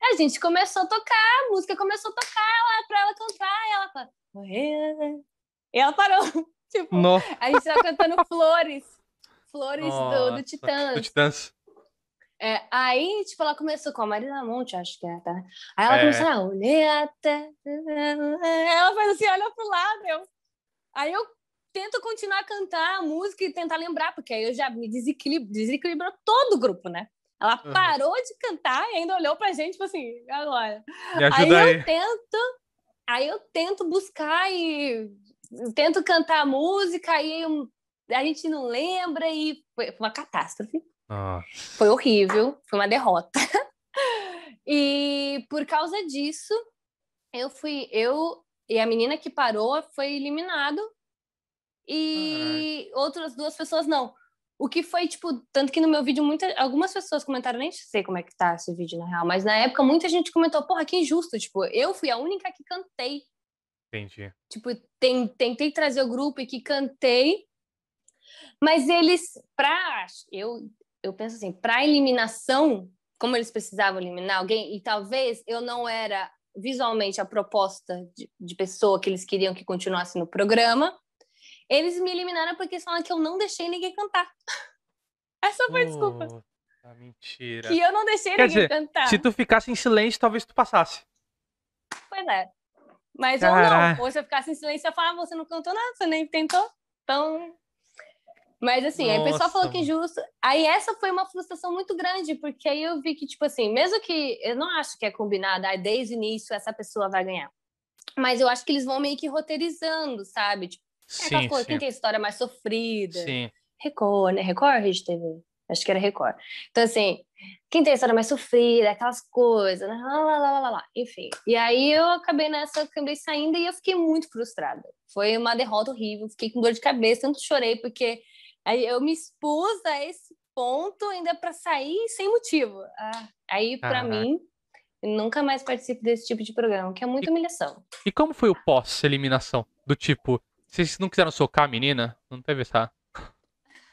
A gente começou a tocar, a música começou a tocar ela, pra ela cantar, e ela fala, "Morrer". e ela parou. Tipo, a gente tava cantando Flores, Flores do, do Titãs. Do Titãs. É, aí, tipo, ela começou com a Marina Monte, acho que é, tá? Aí ela É. começou a olhei até. Ela faz assim, olha pro lado. Eu... Aí eu tento continuar a cantar a música e tentar lembrar, porque aí eu já me desequilib... desequilibrou todo o grupo, né? Ela Uhum. parou de cantar e ainda olhou pra gente, tipo assim, agora. Aí aí. eu tento, aí eu tento buscar e tento cantar a música, eu- a gente não lembra e foi uma catástrofe. Nossa. Foi horrível, foi uma derrota. e por causa disso, eu fui, eu e a menina que parou foi eliminado e outras duas pessoas não. O que foi, tipo, tanto que no meu vídeo muita, algumas pessoas comentaram, nem sei como é que tá esse vídeo na real, mas na época muita gente comentou, porra, que injusto, tipo, eu fui a única que cantei. Entendi. Tipo, ten- tentei trazer o grupo e que cantei, mas eles, pra. Eu, eu penso assim, pra eliminação, como eles precisavam eliminar alguém, e talvez eu não era visualmente a proposta de, de pessoa que eles queriam que continuasse no programa, eles me eliminaram porque eles falaram que eu não deixei ninguém cantar. Essa foi a desculpa. Mentira. Que eu não deixei Quer ninguém dizer, cantar. Se tu ficasse em silêncio, talvez tu passasse. Pois é. Mas ou Caraca. não. Ou se eu ficasse em silêncio, eu falava, "Ah, você não cantou nada, você nem tentou. Então. Mas assim, aí o pessoal Nossa, falou que injusto. Aí essa foi uma frustração muito grande, porque aí eu vi que, tipo assim, mesmo que eu não acho que é combinado, ah, desde o início essa pessoa vai ganhar. Mas eu acho que eles vão meio que roteirizando, sabe? Tipo, é aquela Sim, coisa, sim. quem tem história mais sofrida. Sim. Record, né? Record Rede TV? Acho que era Record. Então, assim, quem tem a história mais sofrida, aquelas coisas, né? Lá, lá, lá, lá, lá. Enfim. E aí eu acabei nessa, acabei saindo e eu fiquei muito frustrada. Foi uma derrota horrível, fiquei com dor de cabeça, tanto chorei, porque aí eu me expus a esse ponto ainda para sair sem motivo. Ah, aí, para mim, nunca mais participo desse tipo de programa, que é muita humilhação. E como foi o pós-eliminação? Do tipo, vocês não quiseram socar a menina? Não teve essa.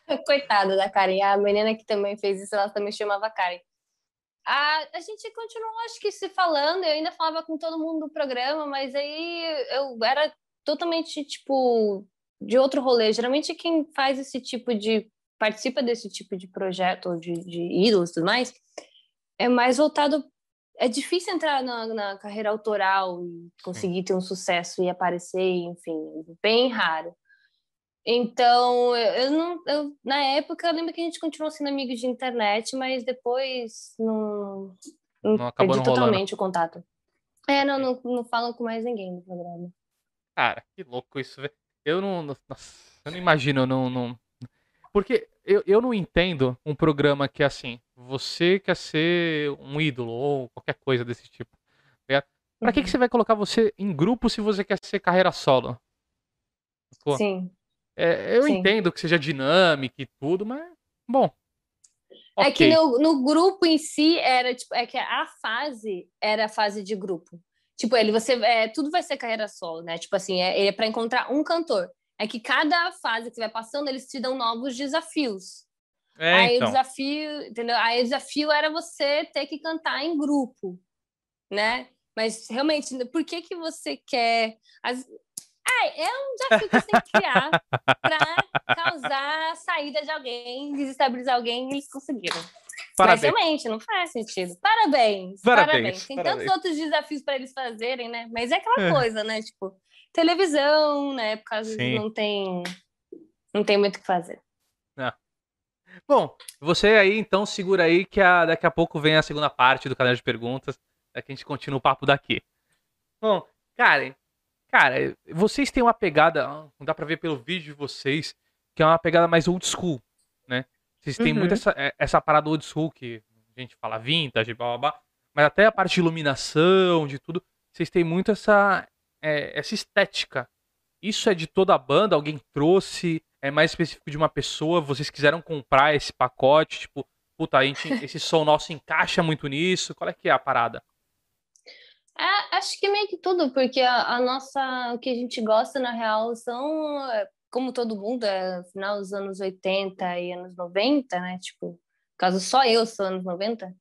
Coitada da Karen. A menina que também fez isso, ela também chamava Karen. A, a gente continuou, acho que, se falando. Eu ainda falava com todo mundo do programa, mas aí eu era totalmente, tipo, de outro rolê. Geralmente quem faz esse tipo de participa desse tipo de projeto, de, de ídolos e tudo mais, é mais voltado. É difícil entrar na, na carreira autoral e conseguir ter um sucesso e aparecer, enfim, bem raro. Então, eu não. Eu, na época, eu lembro que a gente continuou sendo amigos de internet, mas depois não. Não, não perdi totalmente rolando. o contato. É, não, não, não falam com mais ninguém no programa. Cara, que louco isso, velho. Eu não. Nossa, eu não imagino, eu não. não... Porque eu, eu não entendo um programa que é assim. Você quer ser um ídolo ou qualquer coisa desse tipo. Tá pra que, que uhum. você vai colocar você em grupo se você quer ser carreira solo? Pô, Sim. É, eu Sim. entendo que seja dinâmico e tudo, mas, bom. Okay. É que no, no, grupo em si era tipo, é que a fase era a fase de grupo. Tipo, ele você é, tudo vai ser carreira solo, né? Tipo assim, é, é para encontrar um cantor. É que cada fase que vai passando, eles te dão novos desafios. É, aí então. o desafio, entendeu? Aí o desafio era você ter que cantar em grupo, né? Mas realmente, por que que você quer? As, é, é um desafio que você tem que criar para causar a saída de alguém, desestabilizar alguém, e eles conseguiram. Parabéns. Mas realmente, não faz sentido. Parabéns. Parabéns. parabéns. Tem parabéns. tantos outros desafios para eles fazerem, né? Mas é aquela é. coisa, né? Tipo, televisão, né? Por causa Sim. não tem, não tem muito o que fazer. Não. Bom, você aí então segura aí que a, daqui a pouco vem a segunda parte do canal de perguntas. Daqui a gente continua o papo daqui. Bom, Karen, Cara, vocês têm uma pegada, não dá pra ver pelo vídeo de vocês, que é uma pegada mais old school, né? Vocês têm uhum. muito essa, é, essa parada old school que a gente fala vintage, blá blá blá, mas até a parte de iluminação, de tudo, vocês têm muito essa, é, essa estética. Isso é de toda a banda? Alguém trouxe? É mais específico de uma pessoa? Vocês quiseram comprar esse pacote? Tipo, puta, a gente, esse som nosso encaixa muito nisso? Qual é que é a parada? É, acho que meio que tudo, porque a, a, nossa, o que a gente gosta, na real, são, é, como todo mundo, é final dos anos 80 e anos 90, né? Tipo, caso só eu sou anos 90.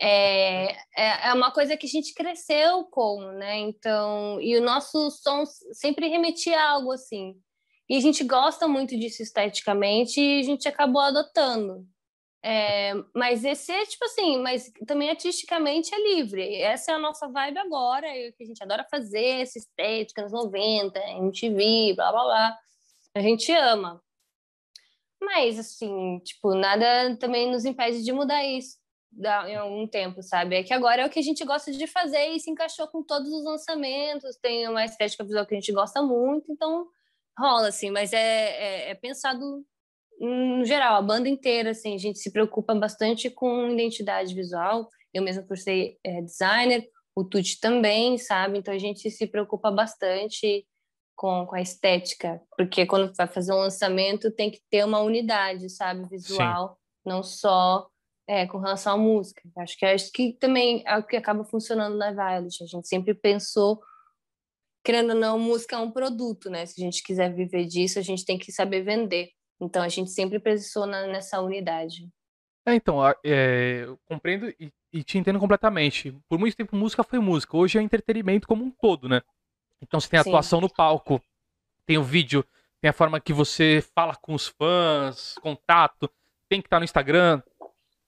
É, é, é uma coisa que a gente cresceu com, né? Então, e o nosso som sempre remetia a algo assim. E a gente gosta muito disso esteticamente e a gente acabou adotando. É, mas esse é tipo assim, mas também artisticamente é livre. Essa é a nossa vibe agora, é o que a gente adora fazer, essa estética nos 90, MTV, blá blá blá. A gente ama. Mas assim, tipo, nada também nos impede de mudar isso em algum tempo, sabe? É que agora é o que a gente gosta de fazer e se encaixou com todos os lançamentos, tem uma estética visual que a gente gosta muito, então rola assim, mas é, é, é pensado no geral, a banda inteira, assim, a gente se preocupa bastante com identidade visual. Eu mesma por ser é, designer, o Tuti também, sabe? Então a gente se preocupa bastante com, com a estética, porque quando vai fazer um lançamento tem que ter uma unidade, sabe, visual, Sim. não só é, com relação à música. Acho que acho que também é o que acaba funcionando na Violet. A gente sempre pensou, querendo ou não, música é um produto, né? Se a gente quiser viver disso, a gente tem que saber vender. Então a gente sempre precisou na, nessa unidade. É, então, é, eu compreendo e, e, te entendo completamente. Por muito tempo música foi música, hoje é entretenimento como um todo, né? Então você tem a Sim. atuação no palco, tem o vídeo, tem a forma que você fala com os fãs, contato, tem que estar no Instagram,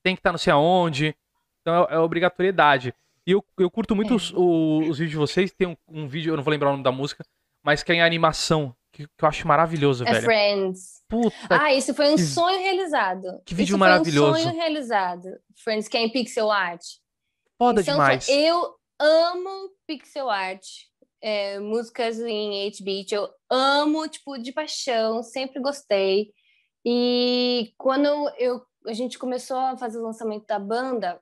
tem que estar não sei aonde. Então é, é obrigatoriedade. E eu, eu curto muito é. os, os, os, vídeos de vocês. Tem um, um, vídeo, eu não vou lembrar o nome da música, mas que é em animação, que, que eu acho maravilhoso, é velho. Friends. Puta. Ah, isso foi um que... sonho realizado. Que vídeo isso maravilhoso. Foi um sonho realizado. Friends, que é em pixel art. Foda então, demais. Eu amo pixel art. É, músicas em 8-bit, eu amo, tipo, de paixão, sempre gostei. E quando eu, a gente começou a fazer o lançamento da banda,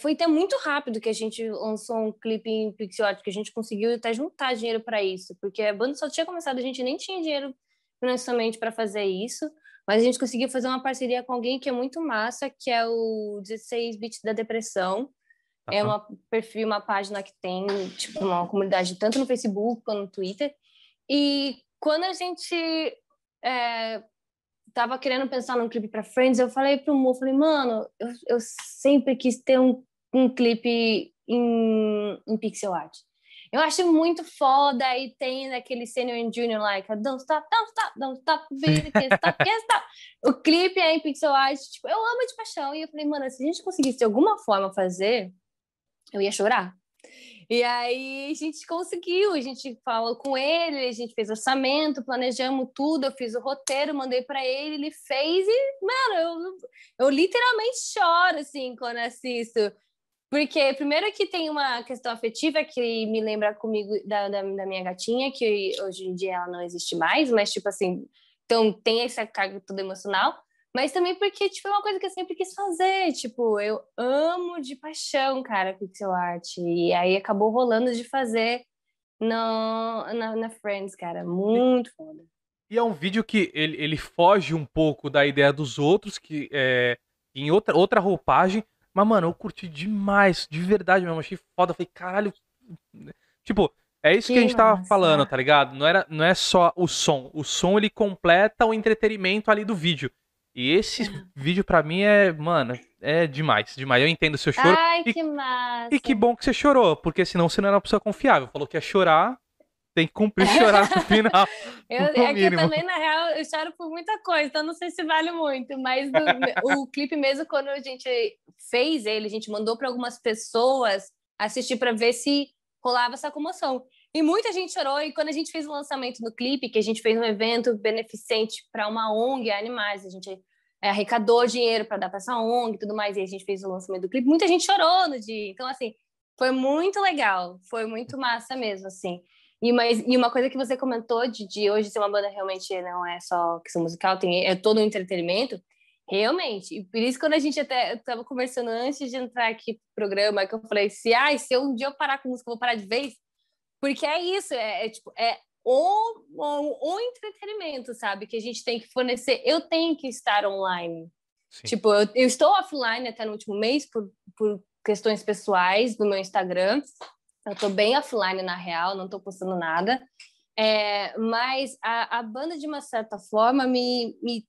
foi até muito rápido que a gente lançou um clipe em art, que a gente conseguiu até juntar dinheiro para isso, porque a banda só tinha começado, a gente nem tinha dinheiro financeiramente para fazer isso, mas a gente conseguiu fazer uma parceria com alguém que é muito massa, que é o 16 Bits da Depressão. Uhum. É uma perfil, uma página que tem tipo uma comunidade tanto no Facebook quanto no Twitter. E quando a gente é, tava querendo pensar num clipe para Friends, eu falei pro Mo, falei, mano, eu, eu sempre quis ter um, um clipe em, em pixel art. Eu acho muito foda. E tem aquele Senior and Junior, like, don't stop, don't stop, don't stop, baby, can't stop, can't stop. O clipe é em pixel art, tipo, eu amo de paixão. E eu falei, mano, se a gente conseguisse de alguma forma fazer, eu ia chorar. E aí a gente conseguiu, a gente falou com ele, a gente fez orçamento, planejamos tudo, eu fiz o roteiro, mandei para ele, ele fez e, mano, eu, eu literalmente choro assim quando assisto. Porque, primeiro, que tem uma questão afetiva que me lembra comigo da, da, da, minha gatinha, que hoje em dia ela não existe mais, mas, tipo assim, então tem essa carga toda emocional. Mas também porque, tipo, é uma coisa que eu sempre quis fazer. Tipo, eu amo de paixão, cara, pixel art. E aí acabou rolando de fazer no, na, na Friends, cara. Muito foda. E é um vídeo que ele, ele foge um pouco da ideia dos outros, que é em outra, outra roupagem. Mas, mano, eu curti demais, de verdade mesmo. Achei foda. Falei, caralho. Tipo, é isso que, que a gente massa. tava falando, tá ligado? Não, era, não é só o som. O som ele completa o entretenimento ali do vídeo. E esse é. vídeo para mim é, mano, é demais, demais. Eu entendo o seu choro. Ai, e, que massa. E que bom que você chorou, porque senão você não era uma pessoa confiável. Falou que ia chorar, tem que cumprir chorar no final. eu, é que eu também, na real, eu choro por muita coisa, então não sei se vale muito. Mas o clipe mesmo, quando a gente fez ele, a gente mandou para algumas pessoas assistir para ver se rolava essa comoção. E muita gente chorou. E quando a gente fez o lançamento do clipe, que a gente fez um evento beneficente para uma ONG Animais, a gente é, arrecadou dinheiro para dar para essa ONG e tudo mais, e a gente fez o lançamento do clipe, muita gente chorou no dia. Então, assim, foi muito legal, foi muito massa mesmo, assim. E, mas, e uma coisa que você comentou de, de hoje ser uma banda realmente não é só questão musical, tem, é todo um entretenimento, realmente. E por isso, quando a gente até estava conversando antes de entrar aqui pro programa, que eu falei, se, ah, se um dia eu parar com música, eu vou parar de vez. Porque é isso, é, é tipo, é o, o, o, entretenimento, sabe? Que a gente tem que fornecer. Eu tenho que estar online. Sim. Tipo, eu, eu, estou offline até no último mês por, por questões pessoais do meu Instagram. Eu estou bem offline, na real, não estou postando nada. É, mas a, a, banda, de uma certa forma, me, me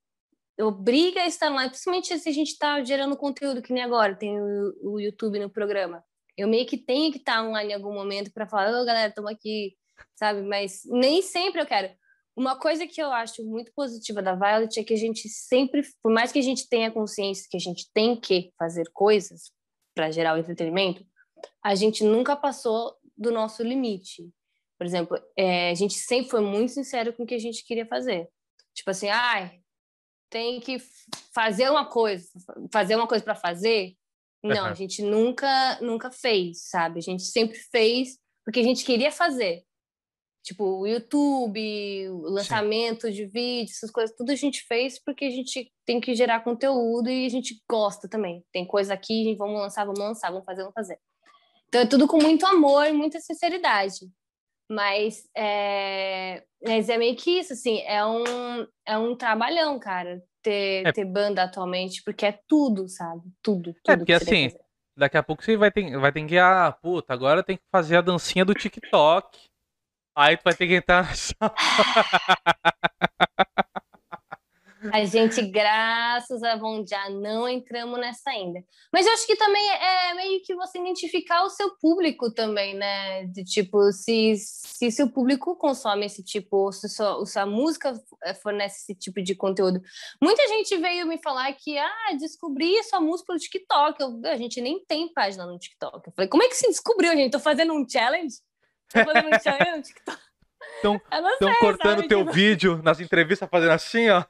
obriga a estar online, principalmente se a gente está gerando conteúdo, que nem agora, tem o, o YouTube no programa eu meio que tenho que estar online em algum momento para falar, ô oh, galera, estamos aqui, sabe? Mas nem sempre eu quero. Uma coisa que eu acho muito positiva da Violet é que a gente sempre, por mais que a gente tenha consciência que a gente tem que fazer coisas para gerar o entretenimento, a gente nunca passou do nosso limite. Por exemplo, é, a gente sempre foi muito sincero com o que a gente queria fazer. Tipo assim, ai, tem que fazer uma coisa, fazer uma coisa para fazer, não, a gente nunca, nunca fez, sabe? A gente sempre fez porque a gente queria fazer. Tipo, o YouTube, o lançamento Sim. de vídeos, essas coisas, tudo a gente fez porque a gente tem que gerar conteúdo e a gente gosta também. Tem coisa aqui, vamos lançar, vamos lançar, vamos fazer, vamos fazer. Então é tudo com muito amor e muita sinceridade. Mas é, mas é meio que isso, assim, é um, é um trabalhão, cara ter, é. ter banda atualmente, porque é tudo, sabe? Tudo, é, tudo. É, porque assim, daqui a pouco você vai ter, vai ter que, ah, puta, agora tem que fazer a dancinha do TikTok. Aí tu vai ter que entrar A gente, graças a Von já não entramos nessa ainda. Mas eu acho que também é meio que você identificar o seu público também, né? De tipo, se, se seu público consome esse tipo, se, sua, se a música fornece esse tipo de conteúdo. Muita gente veio me falar que, ah, descobri sua música pelo TikTok. Eu, a gente nem tem página no TikTok. Eu falei, como é que se descobriu, gente? Tô fazendo um challenge? Tô fazendo um challenge no TikTok. Estão cortando sabe, teu tipo... vídeo nas entrevistas fazendo assim, ó.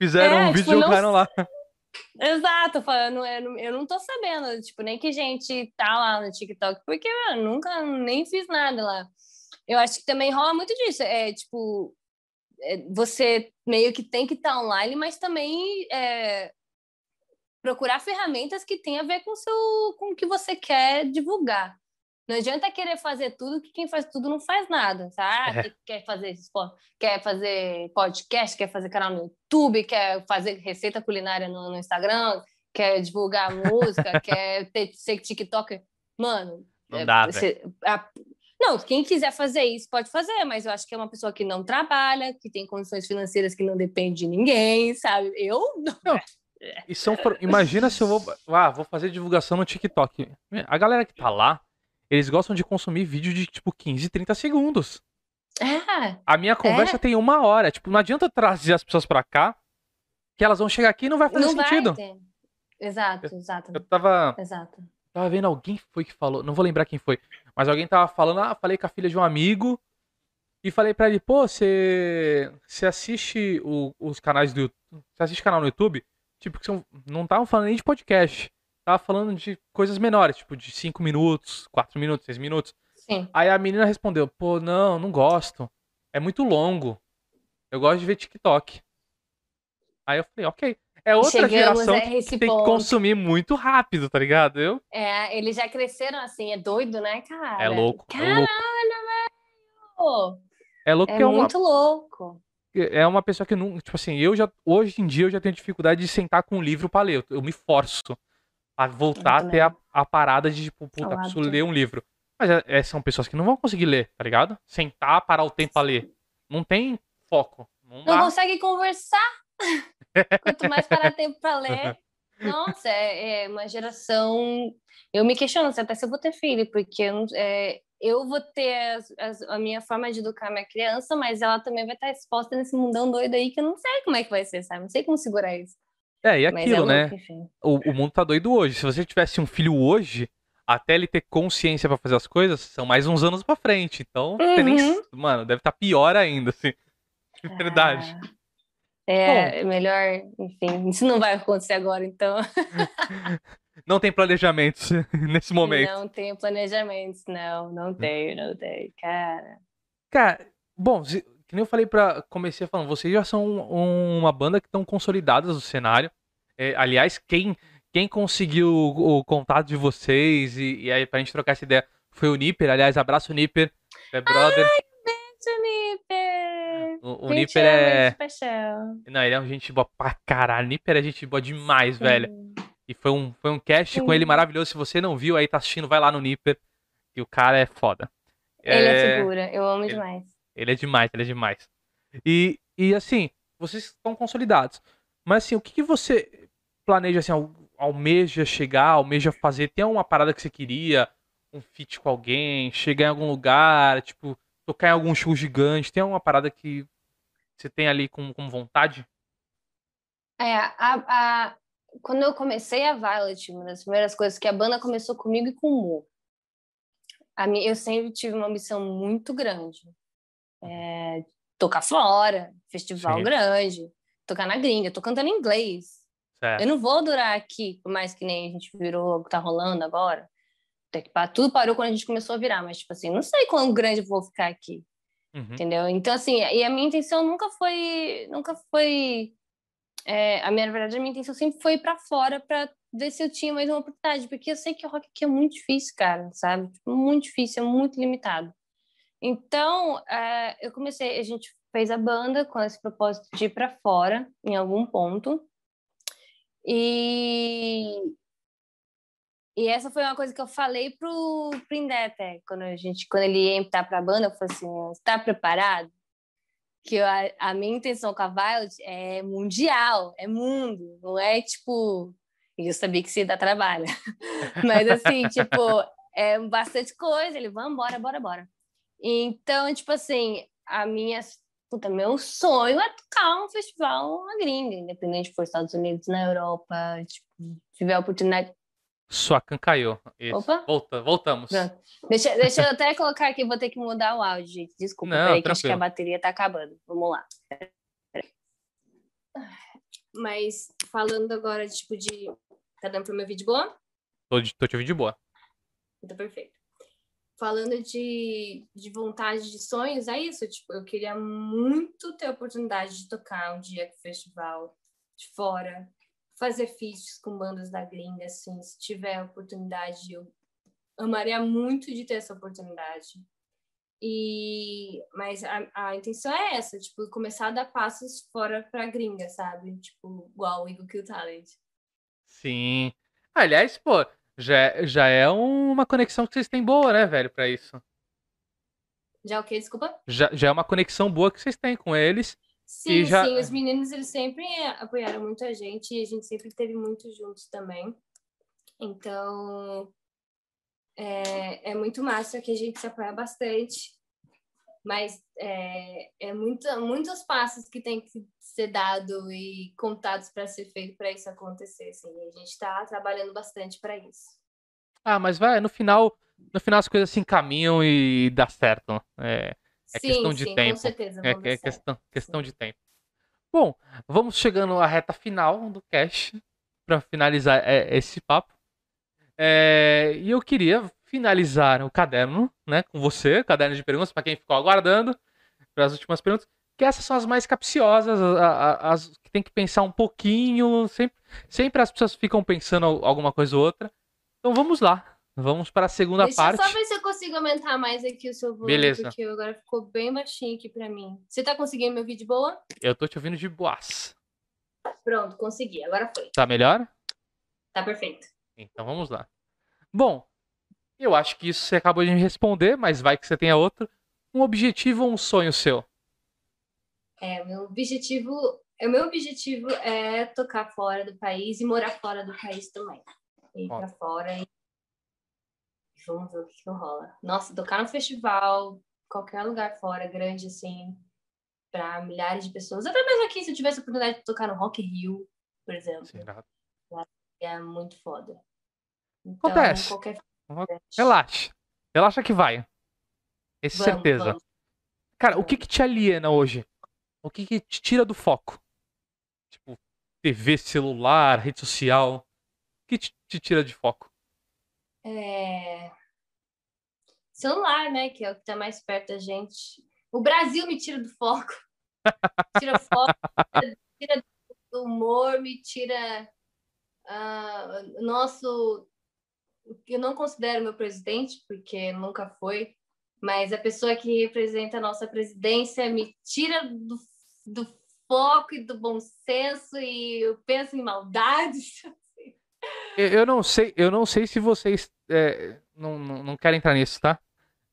Fizeram é, um vídeo tipo, e jogaram não... lá. Exato, eu, eu não tô sabendo, tipo, nem que gente tá lá no TikTok, porque eu nunca nem fiz nada lá. Eu acho que também rola muito disso, é tipo, é, você meio que tem que estar tá online, mas também é, procurar ferramentas que tenham a ver com, seu, com o que você quer divulgar. Não adianta querer fazer tudo que quem faz tudo não faz nada, sabe? É. Quer fazer quer fazer podcast, quer fazer canal no YouTube, quer fazer receita culinária no, no Instagram, quer divulgar música, quer ter, ser TikToker. Mano, não é, dá, você, a, não, quem quiser fazer isso pode fazer, mas eu acho que é uma pessoa que não trabalha, que tem condições financeiras que não depende de ninguém, sabe? Eu não. não. E são, imagina se eu vou, ah, vou fazer divulgação no TikTok. A galera que tá lá, eles gostam de consumir vídeo de tipo 15, 30 segundos. É, A minha conversa tem uma hora. Tipo, não adianta eu trazer as pessoas pra cá, que elas vão chegar aqui e não vai fazer não sentido. vai ter. Exato, exato, Eu tava, exato. tava vendo alguém foi que falou, não vou lembrar quem foi, mas alguém tava falando, ah, falei com a filha de um amigo e falei pra ele, pô, você você assiste o- os canais do YouTube, você assiste canal no YouTube? Tipo, que são, não estavam falando nem de podcast, tava falando de coisas menores, tipo de 5 minutos, 4 minutos, 6 minutos. Sim. Aí a menina respondeu, pô, não, não gosto, é muito longo, eu gosto de ver TikTok. Aí eu falei, ok. É outra Chegamos geração que esse tem que ponto. consumir muito rápido, tá ligado? Eu, É, eles já cresceram assim, é doido, né, cara? é louco, é Caralho, velho! É louco É é uma, muito louco. é uma pessoa que não. Tipo assim, eu já. Hoje em dia eu já tenho dificuldade de sentar com um livro pra ler. Eu, eu me forço a voltar a ter a, a parada de, tipo, puta, preciso ler um livro. Mas é- é- são pessoas que não vão conseguir ler, tá ligado? Sentar, parar o tempo pra ler. Não tem foco. Não Não consegue conversar. Quanto mais parar tempo pra ler. Nossa, é, é uma geração. Eu me questiono se até se eu vou ter filho, porque é, eu vou ter as- as- a minha forma de educar minha criança, mas ela também vai estar exposta nesse mundão doido aí que eu não sei como é que vai ser, sabe? Não sei como segurar isso. É, e é aquilo, louco, né? O, o mundo tá doido hoje. Se você tivesse um filho hoje, até ele ter consciência pra fazer as coisas, são mais uns anos pra frente. Então, você nem- Uhum. mano, deve estar pior ainda, assim. De verdade. Ah, é, é melhor, enfim, isso não vai acontecer agora, então. Não tem planejamentos nesse momento. Não tenho planejamentos, não, não tenho, não tenho, cara. Cara, bom, que nem eu falei pra. Comecei falando, vocês já são um- uma banda que estão consolidadas no cenário. É, aliás, quem, quem conseguiu o, o contato de vocês e, e aí pra gente trocar essa ideia foi o Nipper. Aliás, abraço, Nipper. É brother. Juniper! o o Gente, Nipper é. paixão. Não, ele é um gente boa pra caralho. Nipper é gente boa demais, velho. Sim. E foi um, foi um cast com Sim. ele maravilhoso. Se você não viu aí, tá assistindo, vai lá no Nipper. E o cara é foda. Ele é, É, figura, eu amo ele- demais. Ele é demais, ele é demais. E, e assim, vocês estão consolidados. Mas assim, o que, que você planeja, assim, al- almeja chegar, almeja fazer? Tem alguma parada que você queria? Um feat com alguém? Chegar em algum lugar? Tipo, tocar em algum show gigante? Tem alguma parada que você tem ali com, com vontade? É, a, a- quando eu comecei a Violet, uma das primeiras coisas que a banda começou comigo e com o Mo. A minha, eu sempre tive uma missão muito grande. É, tocar fora, festival Sim. grande, tocar na gringa, tô cantando em inglês. Certo. Eu não vou durar aqui, por mais que nem a gente virou o que tá rolando agora. Tudo parou quando a gente começou a virar, mas, tipo assim, não sei quão grande eu vou ficar aqui, Uhum. entendeu? Então, assim, e a minha intenção nunca foi. Nunca foi. é, a minha, na verdade, a minha intenção sempre foi ir pra fora pra ver se eu tinha mais uma oportunidade, porque eu sei que o rock aqui é muito difícil, cara, sabe? Tipo, muito difícil, é muito limitado. Então, é, eu comecei, a gente fez a banda com esse propósito de ir para fora em algum ponto. E e essa foi uma coisa que eu falei pro pro Indé até, quando a gente quando ele ia entrar para a banda, eu falei assim, está preparado? Que eu- a, a minha intenção com a Violet é mundial, é mundo, não é tipo, eu sabia que ia dar trabalho. Mas assim, tipo, é bastante coisa, ele, vamos, bora, bora, bora. Então, tipo assim, a minha, puta, meu sonho é tocar um festival na gringa, independente se for Estados Unidos, na Europa, tipo, tiver a oportunidade. Sua can caiu. Isso. Opa. Volta, voltamos. Pronto. Deixa, deixa eu até colocar aqui, vou ter que mudar o áudio, gente. Desculpa, Não, peraí, que acho que a bateria tá acabando. Vamos lá. Mas falando agora, tipo, de. Tá dando pro meu vídeo boa? Tô, tô te ouvindo de boa. Então, perfeito. Falando de, de vontade de sonhos, é isso. Tipo, eu queria muito ter a oportunidade de tocar um dia com o festival de fora, fazer feats com bandas da gringa, assim, se tiver a oportunidade, eu amaria muito de ter essa oportunidade. E, mas a, a intenção é essa, tipo, começar a dar passos fora pra gringa, sabe? Tipo, igual o Eagle Kill Talent. Sim. Aliás, pô, já, é- já é uma conexão que vocês têm boa, né, velho, pra isso. Já o quê? Desculpa? Já, já é uma conexão boa que vocês têm com eles. Sim, já- sim, os meninos eles sempre apoiaram muito a gente e a gente sempre esteve muito juntos também. Então, é, é muito massa que a gente se apoia bastante, mas é, é muito, muitos passos que tem que ser dado e contados para ser feito para isso acontecer. Assim, a gente está trabalhando bastante para isso. Ah, mas vai, no final, no final as coisas se encaminham e dá certo. É, é sim, questão de sim, tempo. Com certeza, é, é questão, questão de tempo. Bom, vamos chegando à reta final do cast para finalizar é, esse papo. É, e eu queria finalizar o caderno, né, com você, caderno de perguntas, para quem ficou aguardando, para as últimas perguntas, que essas são as mais capciosas, as, que tem que pensar um pouquinho, sempre, sempre as pessoas ficam pensando alguma coisa ou outra. Então vamos lá, vamos para a segunda Deixa parte. Deixa eu só ver se eu consigo aumentar mais aqui o seu volume, Beleza. porque agora ficou bem baixinho aqui para mim. Você tá conseguindo meu vídeo boa? Eu tô te ouvindo de boas. Pronto, consegui, agora foi. Tá melhor? Tá perfeito. Então vamos lá. Bom, eu acho que isso você acabou de me responder, mas vai que você tenha outro. Um objetivo ou um sonho seu? É, meu objetivo, o meu objetivo é tocar fora do país e morar fora do país também. Ir para fora e vamos ver o que, que rola. Nossa, tocar no festival, qualquer lugar fora, grande assim, para milhares de pessoas. Até mesmo aqui, se eu tivesse a oportunidade de tocar no Rock Rio, por exemplo. Será? É muito foda. Então, Acontece. Qualquer... Relaxa. Relaxa que vai. Esse Vamos, certeza. vamos. Cara, o que que te aliena hoje? O que que te tira do foco? Tipo, TV, celular, rede social. O que te, te tira de foco? É... Celular, né? Que é o que tá mais perto da gente. O Brasil me tira do foco. Tira foco, tira do humor, me tira uh, nosso. Eu não considero meu presidente, porque nunca foi, mas a pessoa que representa a nossa presidência me tira do, do foco e do bom senso e eu penso em maldades. Eu, eu não sei, eu não sei se vocês é, não, não, não quero entrar nisso, tá?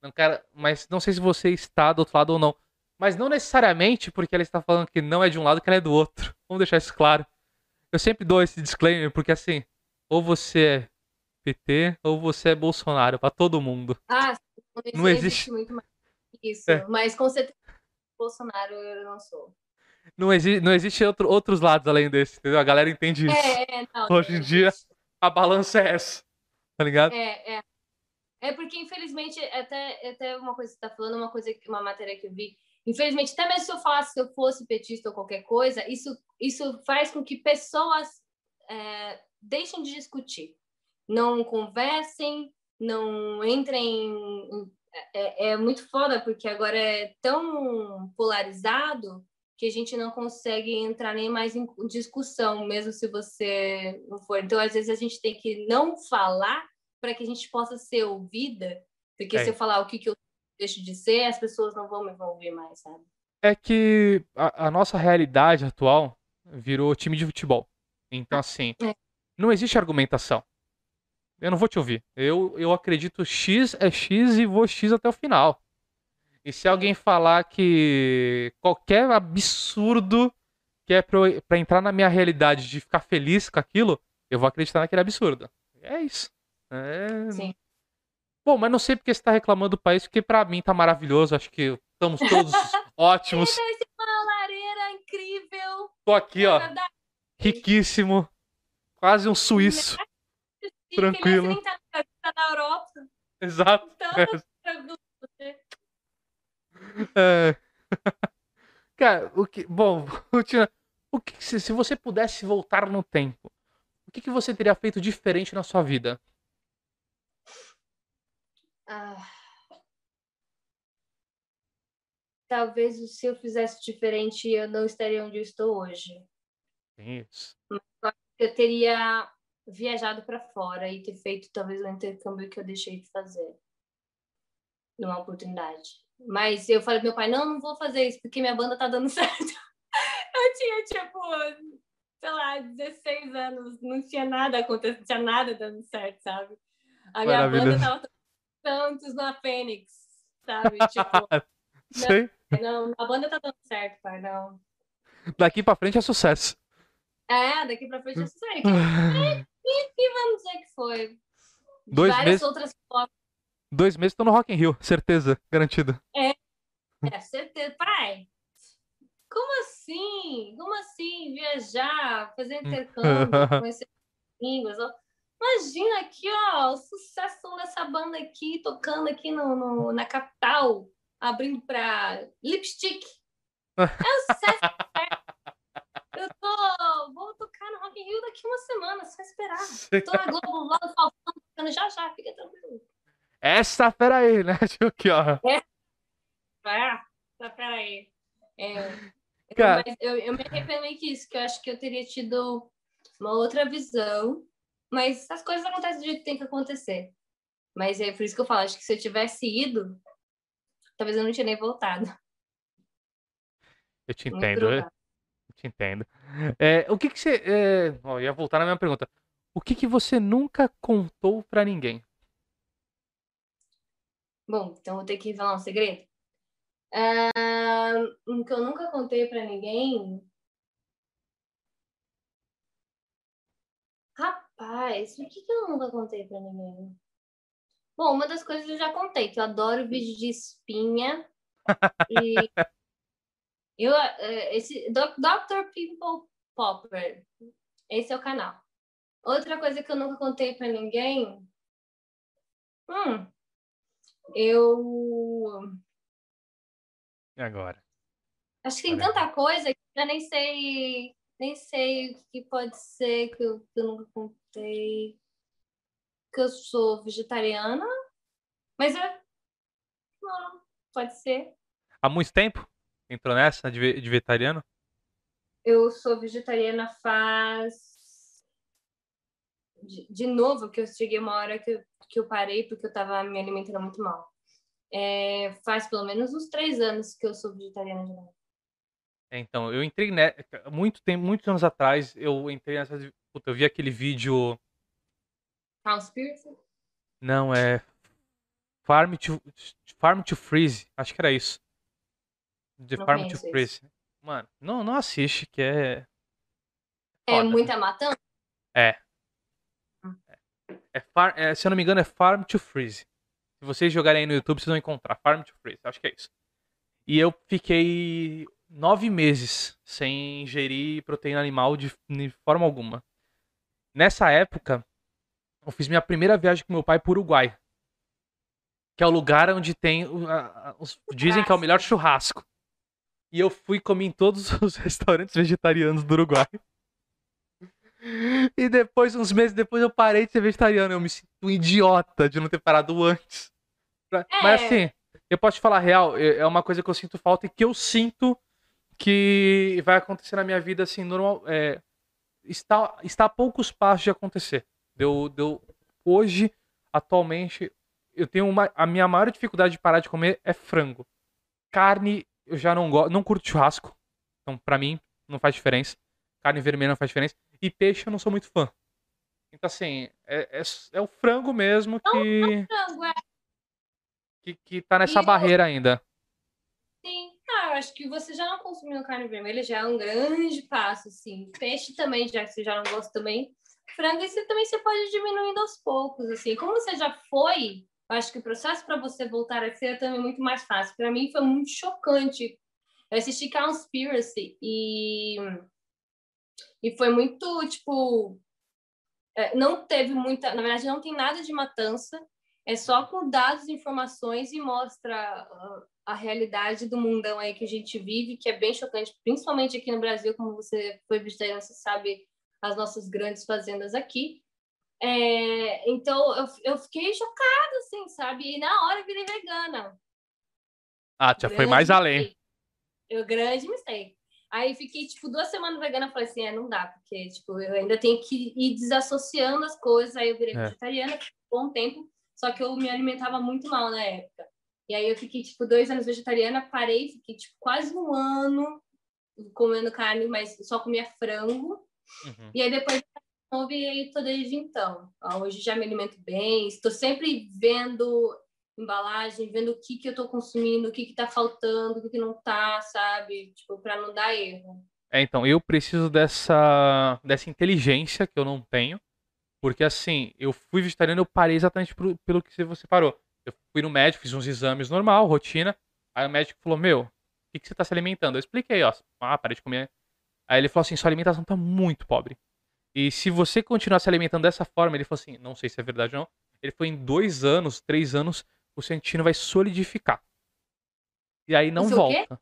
Não quero, mas não sei se você está do outro lado ou não. Mas não necessariamente porque ela está falando que não é de um lado que ela é do outro. Vamos deixar isso claro. Eu sempre dou esse disclaimer porque assim, ou você é PT ou você é Bolsonaro para todo mundo. Ah, não existe muito mais isso, é. mas com certeza Bolsonaro eu não sou. Não, exi não existe outro, outros lados além desse, entendeu? A galera entende isso. É, não, Hoje em dia a balança é essa, tá ligado? É, é. É porque, infelizmente, até, até uma coisa que você tá falando, uma coisa, uma matéria que eu vi, infelizmente, até mesmo se eu falasse que eu fosse petista ou qualquer coisa, isso, isso faz com que pessoas é, deixem de discutir. Não conversem, não entrem. É, é muito foda, porque agora é tão polarizado que a gente não consegue entrar nem mais em discussão, mesmo se você não for. Então, às vezes, a gente tem que não falar para que a gente possa ser ouvida, porque é. se eu falar o que, que eu deixo de ser, as pessoas não vão me ouvir mais, sabe? É que a, a nossa realidade atual virou time de futebol. Então, assim, é. não existe argumentação. Eu não vou te ouvir. Eu, eu acredito X é X e vou X até o final. E se alguém falar que qualquer absurdo que é pra, pra entrar na minha realidade de ficar feliz com aquilo, eu vou acreditar naquele absurdo. É isso. É... Sim. Bom, mas não sei porque você tá reclamando do país, porque pra mim tá maravilhoso. Acho que estamos todos ótimos. Uma lareira incrível. Tô aqui, ó. Riquíssimo. Quase um suíço. Tranquilo. Tá na Europa. Exato. Então, é. É... Cara, o que. Bom, o que, se, se você pudesse voltar no tempo, o que, que você teria feito diferente na sua vida? Ah, talvez se eu fizesse diferente, eu não estaria onde eu estou hoje. Isso. Eu teria viajado para fora e ter feito talvez o intercâmbio que eu deixei de fazer numa oportunidade. Mas eu falei pro meu pai, não, não vou fazer isso, porque minha banda tá dando certo. Eu tinha, tipo, sei lá, 16 anos, não tinha nada acontecendo, tinha nada dando certo, sabe? A minha banda tava tantos na Fênix, sabe? Tipo, Sei. Não, não, a banda tá dando certo, pai, não. Daqui pra frente é sucesso. É, daqui pra frente é sucesso. E, e vamos dizer que foi. Dois várias meses, outras dois meses tô no Rock in Rio, certeza, garantido. É, certeza. Pai, como assim? Como assim viajar, fazer intercâmbio, conhecer línguas? Imagina aqui, ó, o sucesso dessa banda aqui, tocando aqui no, no- na capital, abrindo pra Lipstick. É um sucesso. Eu tô, vou tocar no Rock in Rio daqui uma semana, só esperar. Tô na Globo lá no tocando já já, fica tranquilo. Essa fera aí, né? Tipo aqui, ó. Ah, tá, peraí. É, eu- Cara. eu, eu me arrependo meio que isso, que eu acho que eu teria tido uma outra visão, mas as coisas acontecem do jeito que tem que acontecer. Mas é por isso que eu falo, acho que se eu tivesse ido, talvez eu não tinha nem voltado. Eu te entendo, eu provável. Te entendo. É, o que que você. É... ó, eu ia voltar na mesma pergunta. O que que você nunca contou pra ninguém? Bom, então vou ter que revelar um segredo. Ah, um que eu nunca contei pra ninguém. Rapaz, o que, que eu nunca contei pra ninguém? Bom, uma das coisas eu já contei, que eu adoro vídeo de espinha. e eu, eh, esse Dr. Pimple Popper, esse é o canal. Outra coisa que eu nunca contei pra ninguém. Hum, eu E agora? Acho que tem Olha. tanta coisa que eu nem sei, nem sei o que pode ser que eu, que eu nunca contei. Que eu sou vegetariana, mas eu. Não, pode ser. Há muito tempo? Entrou nessa de, de vegetariano? Eu sou vegetariana faz. De, de novo, que eu cheguei uma hora que eu, que eu parei porque eu tava me alimentando muito mal. É, faz pelo menos uns três anos que eu sou vegetariana de novo. É, Então, eu entrei ne... muito tempo, muitos anos atrás, eu entrei nessa. Puta, eu vi aquele vídeo. Conspiracy? Não, é. Farm to, Farm to Freeze. Acho que era isso. The Não Farm to. Freeze. Mano, não, não assiste, que é. É Foda. muita matança? É, far... é, se eu não me engano, é Farm to Freeze. Se vocês jogarem aí no YouTube, vocês vão encontrar. Farm to Freeze, acho que é isso. E eu fiquei nove meses sem ingerir proteína animal de, de forma alguma. Nessa época, eu fiz minha primeira viagem com meu pai pro Uruguai. Que é o lugar onde tem. a- a- os- dizem que é o melhor churrasco. E eu fui comi em todos os restaurantes vegetarianos do Uruguai. E depois, uns meses depois, eu parei de ser vegetariano. Eu me sinto um idiota de não ter parado antes. Pra- Mas É. assim, eu posso te falar a real, é é uma coisa que eu sinto falta e que eu sinto que vai acontecer na minha vida assim, normal. É, está, está a poucos passos de acontecer. Deu, deu, hoje, atualmente, eu tenho uma. A minha maior dificuldade de parar de comer é frango. Carne, eu já não gosto. Não curto churrasco. Então, pra mim, não faz diferença. Carne vermelha não faz diferença. E peixe eu não sou muito fã. Então, assim, é, é, é o frango mesmo que, Frango, é que, que tá nessa E barreira ainda. Sim, ah, eu acho que você já não consumindo carne vermelha já é um grande passo, assim. Peixe também, já que você já não gosta também. Frango, você também você pode diminuindo aos poucos, assim. Como você já foi, eu acho que o processo para você voltar a ser é também muito mais fácil. Para mim foi muito chocante. Eu assisti Conspiracy e e foi muito, tipo, é, não teve muita, na verdade não tem nada de matança, é só com dados informações e mostra ah, a realidade do mundão aí que a gente vive, que é bem chocante, principalmente aqui no Brasil, como você foi vegetariano, você sabe as nossas grandes fazendas aqui. É, então eu, eu fiquei chocada, assim, sabe? E na hora eu virei vegana. Ah, já foi mais além. mistake. Eu grande mistake. Aí fiquei, tipo, duas semanas vegana, falei assim, é, não dá, porque, tipo, eu ainda tenho que ir desassociando as coisas, aí eu virei É. vegetariana por um bom tempo, só que eu me alimentava muito mal na época. E aí eu fiquei, tipo, dois anos vegetariana, parei, fiquei, tipo, quase um ano comendo carne, mas só comia frango. Uhum. E aí depois tô desde então. Ó, Hoje já me alimento bem, estou sempre vendo embalagem, vendo o que que eu tô consumindo, o que que tá faltando, o que que não tá, sabe? Tipo, para não dar erro. É, então, eu preciso dessa, dessa inteligência que eu não tenho Porque assim, eu fui vegetariano, eu parei exatamente pro- pelo que você parou. Eu fui no médico, fiz uns exames normal, rotina. Aí o médico falou: Meu, o que, que você tá se alimentando? Eu expliquei, ó. Ah, parei de comer. Aí ele falou assim: Sua alimentação tá muito pobre. E se você continuar se alimentando dessa forma, ele falou assim: Não sei se é verdade ou não. Ele foi em dois anos, três anos, o seu intestino vai solidificar. E aí não O seu quê? volta.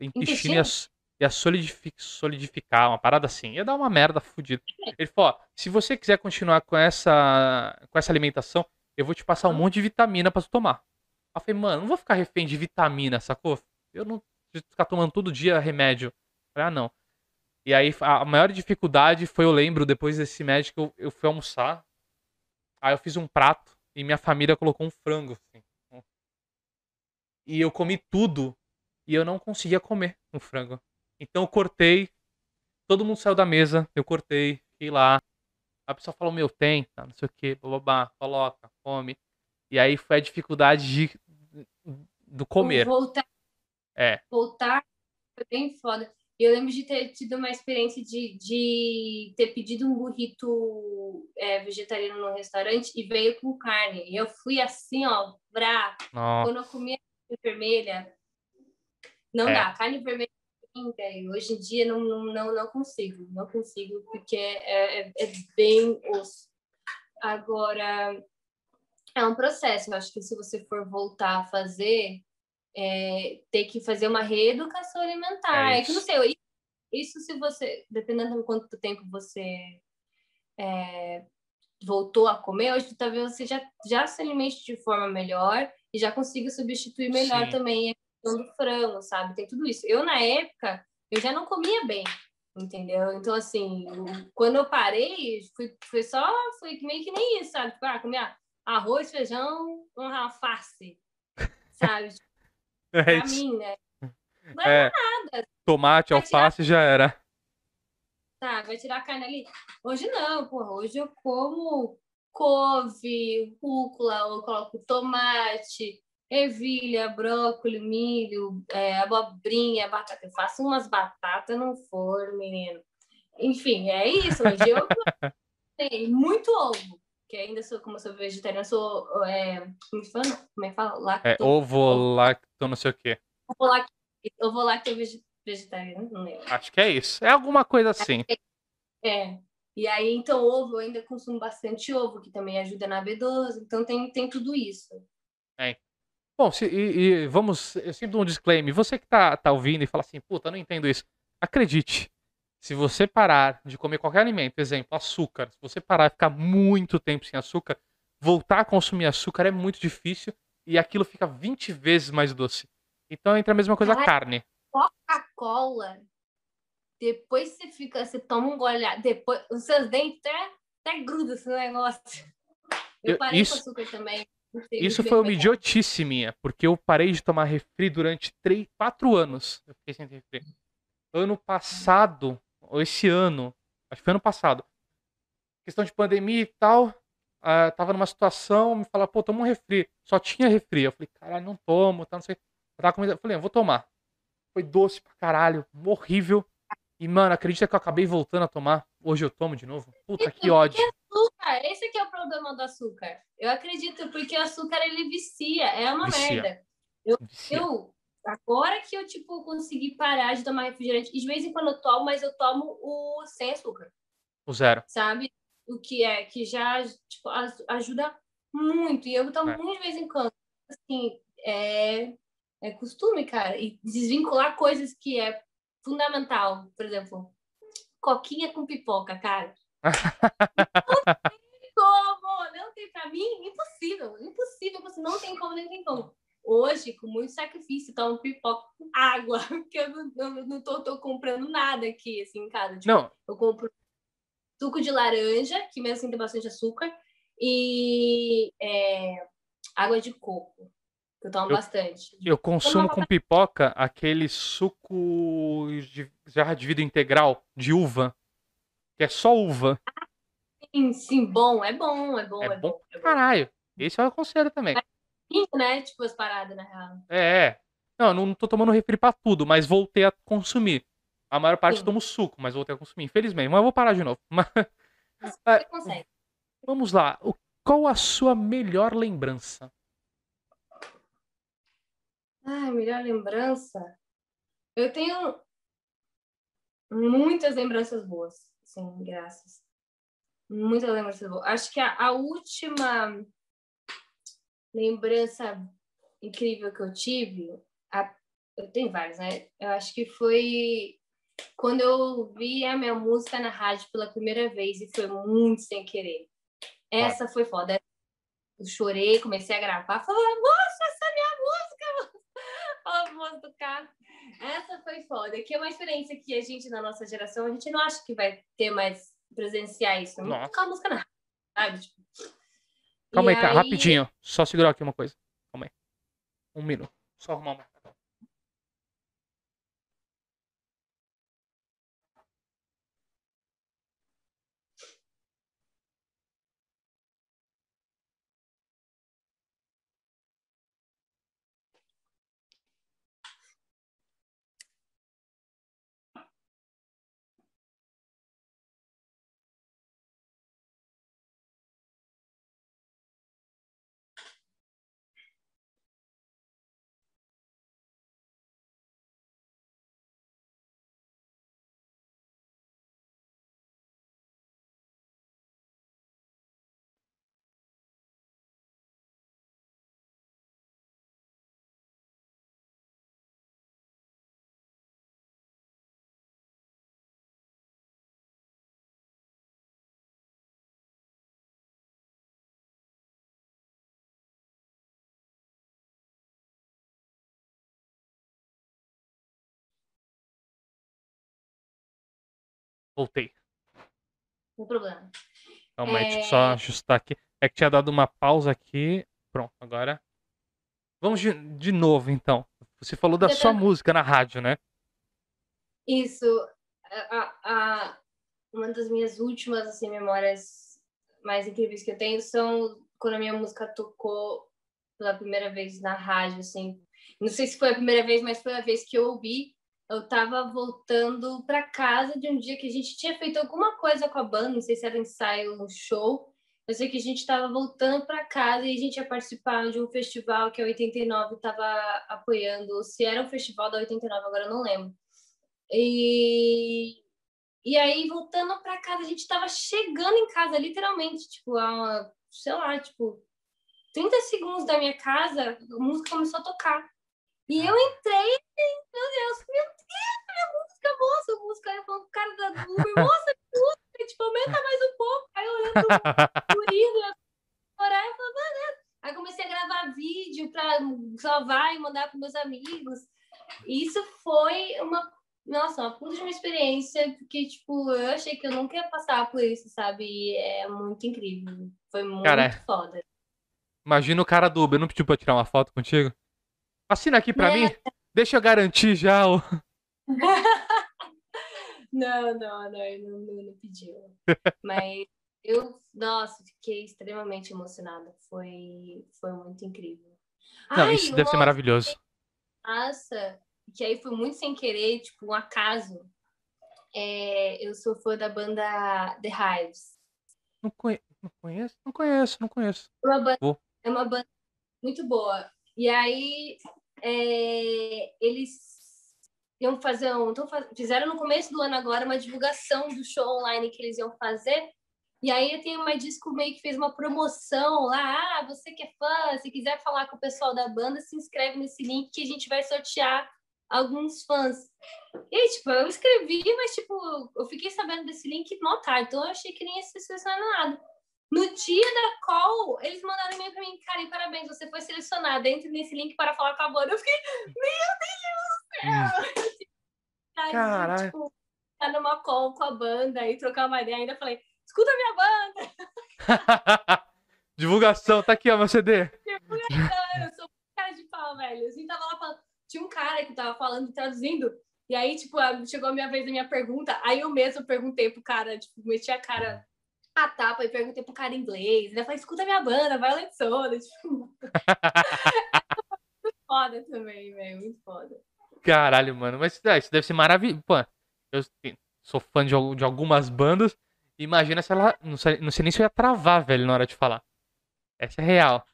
O intestino ia, s- ia solidifi- solidificar, uma parada assim. Ia dar uma merda fodida. Ele falou: ó, se você quiser continuar com essa, com essa alimentação, eu vou te passar um Hum. monte de vitamina pra tu tomar. Aí eu falei, mano, não vou ficar refém de vitamina, sacou? Eu não preciso ficar tomando todo dia remédio. Eu falei, ah, não. E aí a maior dificuldade foi, eu lembro, depois desse médico, eu, eu fui almoçar. Aí eu fiz um prato e minha família colocou um frango. assim. E eu comi tudo e eu não conseguia comer um frango. Então eu cortei, todo mundo saiu da mesa, eu cortei, fiquei lá. A pessoa falou, meu, tenta, não sei o que, bababá, coloca, come. E aí foi a dificuldade de, do comer. Voltar, É, voltar foi bem foda. Eu lembro de ter tido uma experiência de, de ter pedido um burrito é, vegetariano no restaurante e veio com carne. E eu fui assim, ó, brá. nossa. Quando eu comia carne vermelha, não É. dá. Carne vermelha, hoje em dia não, não, não, não consigo. Não consigo, porque é, é, é bem osso. Agora, é um processo. Eu acho que se você for voltar a fazer, é, ter que fazer uma reeducação alimentar. É É, que não sei, isso- isso se você, dependendo de quanto tempo você é, voltou a comer, hoje talvez você já, já se alimente de forma melhor e já consiga substituir melhor Sim. também a questão do frango, sabe? Tem tudo isso. Eu, na época, eu já não comia bem, entendeu? Então, assim, quando eu parei, foi, foi só, foi meio que nem isso, sabe? Tipo, ah, comia arroz, feijão, um alface, sabe? É Pra isso. mim, né? Não É, nada, tomate, Vai tirar- alface já era. tá? Vai tirar a carne ali. Hoje não, porra. Hoje eu como couve, rúcula, eu coloco tomate, ervilha, brócolis, milho, é, abobrinha, batata. Eu faço umas batatas no forno, menino. Enfim, é isso. Hoje eu tenho muito ovo. Que ainda sou, como eu sou vegetariana, sou. É, como é que fala? Como é que fala? Lacto, É, ovo, lacto, não sei o que. ovo lact- ovo lacto vege- vegetariano, não lembro. Acho que é isso. É alguma coisa assim. É. E aí, então, ovo, eu ainda consumo bastante ovo, que também ajuda na B12. Então, tem, tem tudo isso. Bom, se, e, e vamos. Eu sempre dou um disclaimer. Você que tá, tá ouvindo e fala assim, puta, não entendo isso. Acredite. Se você parar de comer qualquer alimento, exemplo, açúcar, se você parar e ficar muito tempo sem açúcar, voltar a consumir açúcar é muito difícil e aquilo fica 20 vezes mais doce. Então entra a mesma coisa a carne. Coca-Cola, depois você fica, você toma um gole, depois os seus dentes até, até grudam esse negócio. Eu Eu- parei isso- com açúcar também. Isso foi uma é que idiotice minha, porque eu parei de tomar refri durante 3, 4 anos. Eu fiquei sem refri. Ano passado, ou esse ano, acho que foi ano passado, questão de pandemia e tal, ah, tava numa situação, me falaram, pô, toma um refri. Só tinha refri. Eu falei, caralho, não tomo, tá, não sei. Eu tava comendo, eu falei, eu vou tomar. Foi doce pra caralho, horrível. E, mano, acredita que eu acabei voltando a tomar? Hoje eu tomo de novo? Puta, que ódio. açúcar. Esse aqui é o problema do açúcar. Eu acredito, porque o açúcar ele vicia, é uma Vicia. merda. Vicia. Eu, agora que eu, tipo, consegui parar de tomar refrigerante, e de vez em quando eu tomo, mas eu tomo o sem açúcar, O zero. sabe? O que é, que já, tipo, aj- ajuda muito. E eu tomo É. muito de vez em quando. Assim, é, é costume, cara. E desvincular coisas que é fundamental. Por exemplo, coquinha com pipoca, cara. como? Não tem pra mim? Impossível. Impossível. Não tem como, nem tem como. Hoje, com muito sacrifício, tomo pipoca com água, porque eu não, eu não tô, tô comprando nada aqui, assim, em casa. Tipo, Não, eu compro suco de laranja, que mesmo assim tem bastante açúcar, e é, água de coco, que eu tomo Eu- bastante. Eu consumo com pipoca aquele suco de jarra de vidro integral de uva, que é só uva. Sim, sim, bom, é bom, é bom, É é, bom bom. É bom. Caralho, esse eu aconselho também. Né? Tipo, as paradas, na real. É, é. Não, eu não tô tomando refri pra tudo, mas voltei a consumir. A maior parte Sim. tomo suco, mas voltei a consumir, infelizmente. Mas eu vou parar de novo. Mas, Você consegue. Vamos lá. Qual a sua melhor lembrança? Ai, melhor lembrança. Eu tenho muitas lembranças boas, sim, graças. Muitas lembranças boas. Acho que a, a última lembrança incrível que eu tive, a- eu tenho várias, né? Eu acho que foi quando eu ouvi a minha música na rádio pela primeira vez e foi muito sem querer. Essa foi foda. Eu chorei, comecei a gravar, falei, moça, essa é a minha música, Ó, a voz do carro. Essa foi foda, que é uma experiência que a gente, na nossa geração, a gente não acha que vai ter mais presenciar isso. Não Nossa. tocar música na rádio, sabe? Tipo, Calma aí, cara, rapidinho. Só segurar aqui uma coisa. Calma aí. Um minuto. Só arrumar uma. Voltei. Não problema. Calma aí, deixa eu É. só ajustar aqui. É que tinha dado uma pausa aqui. Pronto, agora. Vamos de, de novo, então. Você falou da Fica sua tranquilo. música na rádio, né? Isso, a- a- uma das minhas últimas assim, memórias mais incríveis que eu tenho são quando a minha música tocou pela primeira vez na rádio, assim. Não sei se foi a primeira vez, mas foi a vez que eu ouvi. Eu tava voltando para casa de um dia que a gente tinha feito alguma coisa com a banda, não sei se era ensaio, um show. Eu sei que a gente estava voltando para casa e a gente ia participar de um festival que a 89 estava apoiando. Se era o festival da 89, agora eu não lembro. E, e aí, voltando pra casa, a gente tava chegando em casa, literalmente, tipo, a, uma, sei lá, tipo, 30 segundos da minha casa, a música começou a tocar. E eu entrei, e, meu Deus, meu Deus, minha música, moça, a música, eu falando com o cara da Uber, moça, que música, tipo, aumenta mais um pouco. Aí eu olhando pro guri, eu chorar, eu. Aí comecei a gravar vídeo pra salvar e mandar pros meus amigos. E isso foi uma nossa, uma puta de uma experiência, porque, tipo, eu achei que eu nunca ia passar por isso, sabe? E é muito incrível. Foi muito Cara, foda. Imagina o cara do Uber não pediu pra tirar uma foto contigo? Assina aqui pra É. mim. Deixa eu garantir já o. Não, não, não, não, não, pediu. Mas eu, nossa, fiquei extremamente emocionada. Foi, foi muito incrível. Não, Ai, isso deve ser maravilhoso. massa, que aí foi muito sem querer, tipo, um acaso. É, eu sou fã da banda The Hives. Não, conhe... não conheço? Não conheço, não conheço. É uma banda, é uma banda muito boa. E aí é, eles iam fazer um, tão faz- fizeram no começo do ano agora uma divulgação do show online que eles iam fazer. E aí tem uma disco meio que fez uma promoção lá. Ah, você que é fã, se quiser falar com o pessoal da banda, se inscreve nesse link que a gente vai sortear alguns fãs. E tipo, eu escrevi, mas tipo, eu fiquei sabendo desse link mó tarde, então eu achei que nem ia ser selecionado nada. No dia da call, eles mandaram e-mail pra mim, Karen, parabéns, você foi selecionada. Entre nesse link para falar com a banda. Eu fiquei, meu Deus do céu! Aí, Caralho. Tipo, tá numa call com a banda e trocar uma ideia. Ainda falei, escuta a minha banda, Divulgação, tá aqui, ó, meu CD. eu sou cara de pau, velho. Assim, tava lá falando. Tinha um cara que tava falando, traduzindo. E aí, tipo, a- chegou a minha vez da minha pergunta. Aí eu mesmo perguntei pro cara, tipo, meti a cara a tapa e perguntei pro cara em inglês. Ele falou, escuta a minha banda, Violent Soda. Tipo, foda também, velho. Muito foda. Caralho, mano. Mas é, isso deve ser maravilhoso. Pô, eu sou fã de, de algumas bandas. Imagina se ela. Não sei, não sei nem se eu ia travar, velho, na hora de falar. Essa é real.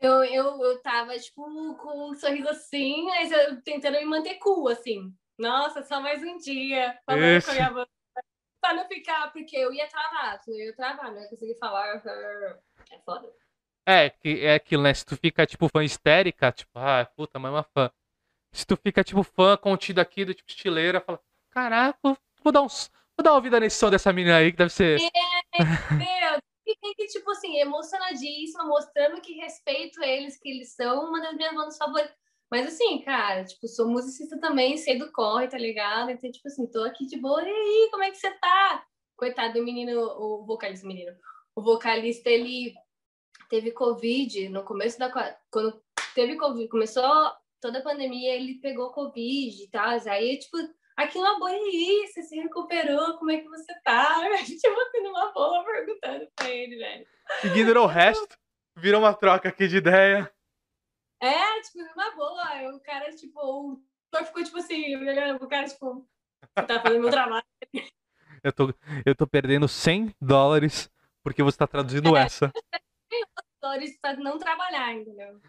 Eu, eu, eu tava, tipo, com um sorriso assim, mas eu tentando me manter cool, assim. Nossa, só mais um dia. Falando Esse. com a minha voz. Pra não ficar, porque eu ia travar, eu ia travar, não ia conseguir falar. É foda. É, que é aquilo, né? Se tu fica, tipo, fã histérica, tipo, ah, puta, mas é uma fã. Se tu fica, tipo, fã contido aqui, do tipo, estileira, fala, caraca, vou dar uns. Vou dar uma vida nesse som dessa menina aí, que deve ser. Meu, e tem que, tipo assim, emocionadíssima, mostrando que respeito eles, que eles são uma das minhas bandas favoritas. Mas assim, cara, tipo, sou musicista também, sei do corre, tá ligado? Então, tipo assim, tô aqui de boa, e aí, como é que você tá? Coitado do menino, o vocalista, menino. O vocalista, ele teve Covid no começo da. qua- Quando teve Covid, começou toda a pandemia, ele pegou Covid e tal. Aí, tipo, aquilo é uma boa, aí, você se recuperou, como é que você tá? Tipo assim, numa boa, perguntando pra ele, velho. Ignorou o resto, virou uma troca aqui de ideia. É, tipo, numa boa. Aí O cara, tipo, o ator ficou, tipo assim, pro cara, tipo, tá fazendo meu trabalho. Eu tô, eu tô perdendo 100 dólares porque você tá traduzindo essa. Atores pra não trabalhar, entendeu?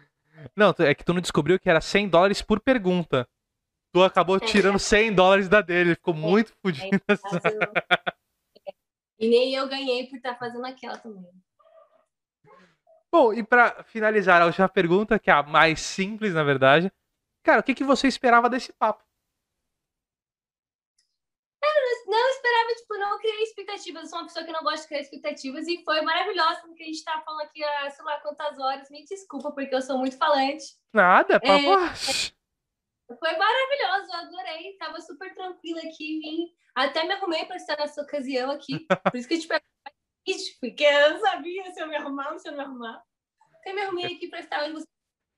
Não, é que tu não descobriu que era 100 dólares por pergunta. Tu acabou tirando 100 dólares da dele, ficou muito fudido. Mas eu- E nem eu ganhei por estar fazendo aquela também. Bom, e pra finalizar a última pergunta, que é a mais simples, na verdade. Cara, o que, que você esperava desse papo? Não esperava, tipo, não criei expectativas. Eu sou uma pessoa que não gosta de criar expectativas e foi maravilhoso porque a gente tá falando aqui há sei lá quantas horas. Me desculpa, porque eu sou muito falante. Nada, papo. Foi maravilhoso, eu adorei. Tava super tranquila aqui, vim. Até me arrumei para estar nessa ocasião aqui. Por isso que eu te perguntei, porque eu não sabia se eu me arrumava ou se eu não me arrumava. Até me arrumei aqui para estar onde você.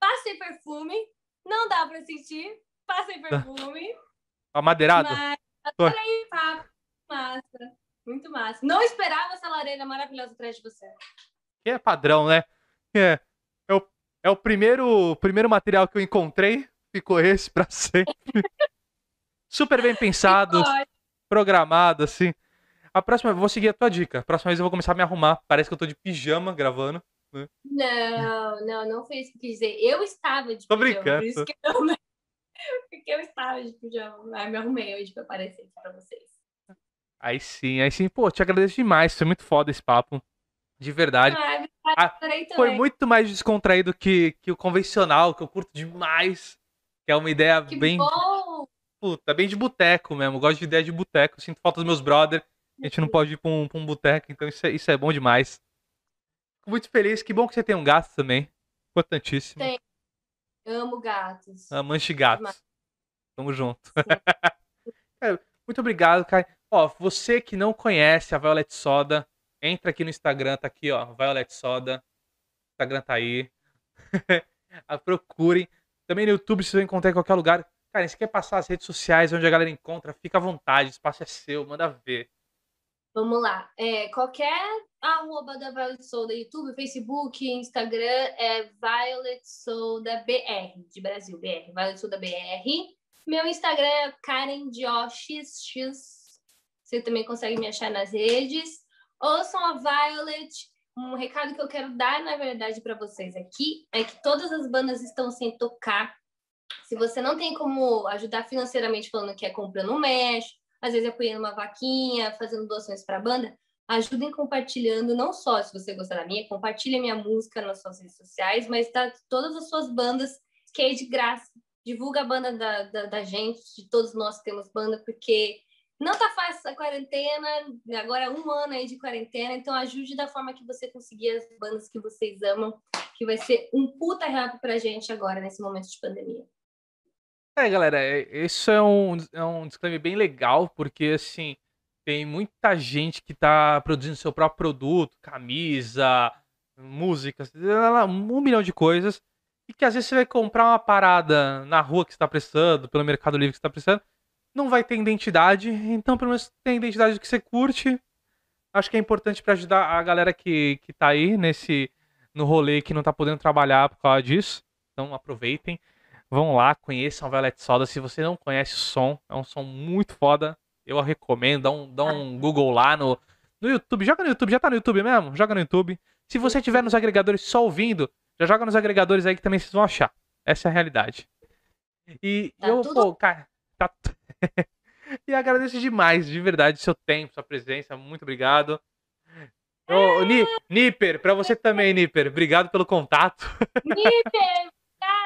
Passei perfume, não dá para sentir. Passei perfume, Amadeirado? mas adorei o papo. Massa, muito massa. Não esperava essa lareira maravilhosa atrás de você. Que é padrão, né? É, é, o, é o primeiro, primeiro material que eu encontrei. Ficou esse pra sempre. Super bem pensado, programado, assim. A próxima, eu vou seguir a tua dica. A próxima vez eu vou começar a me arrumar. Parece que eu tô de pijama gravando. Não, não, não foi isso que eu quis dizer. Eu estava de Tô pijama, brincando. por isso que eu não... Porque eu estava de pijama. Aí me arrumei hoje pra aparecer aqui pra vocês. Aí sim, aí sim. Pô, te agradeço demais. Foi muito foda esse papo. De verdade. Ah, também. Foi muito mais descontraído que, que o convencional, que eu curto demais. Que é uma ideia Que bem. bom! Puta, bem de boteco mesmo. Gosto de ideia de boteco. Sinto falta dos meus brother. A gente não pode ir pra um, pra um boteco, então isso é, isso é bom demais. Fico muito feliz. Que bom que você tem um gato também. Importantíssimo. Tem. Amo gatos. Amante gatos. Tamo junto. Cara, muito obrigado, cara. Ó, você que não conhece a Violet Soda, entra aqui no Instagram, tá aqui, ó, Violet Soda. O Instagram tá aí. Procurem. Também no YouTube, vocês vão encontrar em qualquer lugar. Cara, se quer passar as redes sociais onde a galera encontra, fica à vontade, o espaço é seu, manda ver. Vamos lá. É, qualquer arroba da Violet Soda, YouTube, Facebook, Instagram, é Violet Soda BR, de Brasil, BR, Violet Soda BR. Meu Instagram é Karen Dioxx. Você também consegue me achar nas redes. Ouçam a Violet. Um recado que eu quero dar, na verdade, para vocês aqui é que todas as bandas estão sem tocar. Se você não tem como ajudar financeiramente falando que é comprando um mesh, às vezes apoiando uma vaquinha, fazendo doações para a banda, ajudem compartilhando, não só se você gostar da minha, compartilhe minha música nas suas redes sociais, mas todas as suas bandas, que é de graça. Divulga a banda da, da, da gente, de todos nós que temos banda, porque não tá fácil a quarentena, agora é um ano aí de quarentena, então ajude da forma que você conseguir as bandas que vocês amam, que vai ser um puta rap pra gente agora, nesse momento de pandemia. É, galera, é- isso é um, é um disclaimer bem legal, porque assim, tem muita gente que tá produzindo seu próprio produto, camisa, músicas, um milhão de coisas, e que às vezes você vai comprar uma parada na rua que você tá precisando, pelo Mercado Livre que você tá precisando, não vai ter identidade, então pelo menos tem identidade do que você curte. Acho que é importante pra ajudar a galera que, que tá aí nesse no rolê que não tá podendo trabalhar por causa disso. Então aproveitem. Vão lá, conheçam Violet Soda. Se você não conhece o som, é um som muito foda. Eu a recomendo. Dá um, dá um Google lá no, no YouTube. Joga no YouTube, já tá no YouTube mesmo? Joga no YouTube. Se você tiver nos agregadores só ouvindo, já joga nos agregadores aí que também vocês vão achar. Essa é a realidade. E Tá eu, tudo- pô, cara, tá. e agradeço demais, de verdade, seu tempo, sua presença. Muito obrigado. Ô, Ni- Nipper, pra você também, Nipper. Obrigado pelo contato. Níper,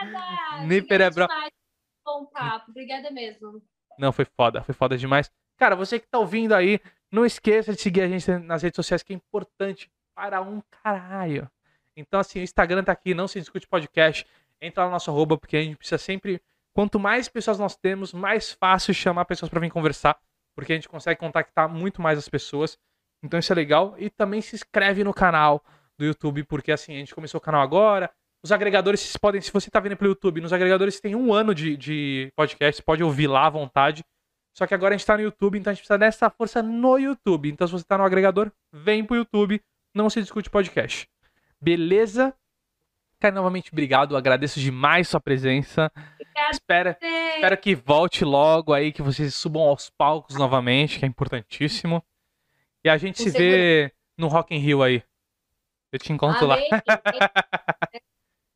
obrigada! É Bom papo, obrigada mesmo. Não, foi foda, foi foda demais. Cara, você que tá ouvindo aí, não esqueça de seguir a gente nas redes sociais, que é importante para um caralho. Então, assim, o Instagram tá aqui, não se discute podcast. Entra lá no nosso arroba, porque a gente precisa sempre. Quanto mais pessoas nós temos, mais fácil chamar pessoas para vir conversar, porque a gente consegue contactar muito mais as pessoas. Então isso é legal. E também se inscreve no canal do YouTube, porque assim, a gente começou o canal agora. Os agregadores, vocês podem, se você tá vendo pelo YouTube, nos agregadores tem um ano de, de podcast, você pode ouvir lá à vontade. Só que agora a gente tá no YouTube, então a gente precisa dessa força no YouTube. Então se você tá no agregador, vem pro YouTube, não se discute podcast. Beleza? Cara, novamente, obrigado. Agradeço demais sua presença. Obrigada. Espera, espero que volte logo aí, que vocês subam aos palcos novamente, que é importantíssimo. E a gente Com se vê no Rock in Rio aí. Eu te encontro lá. Amém.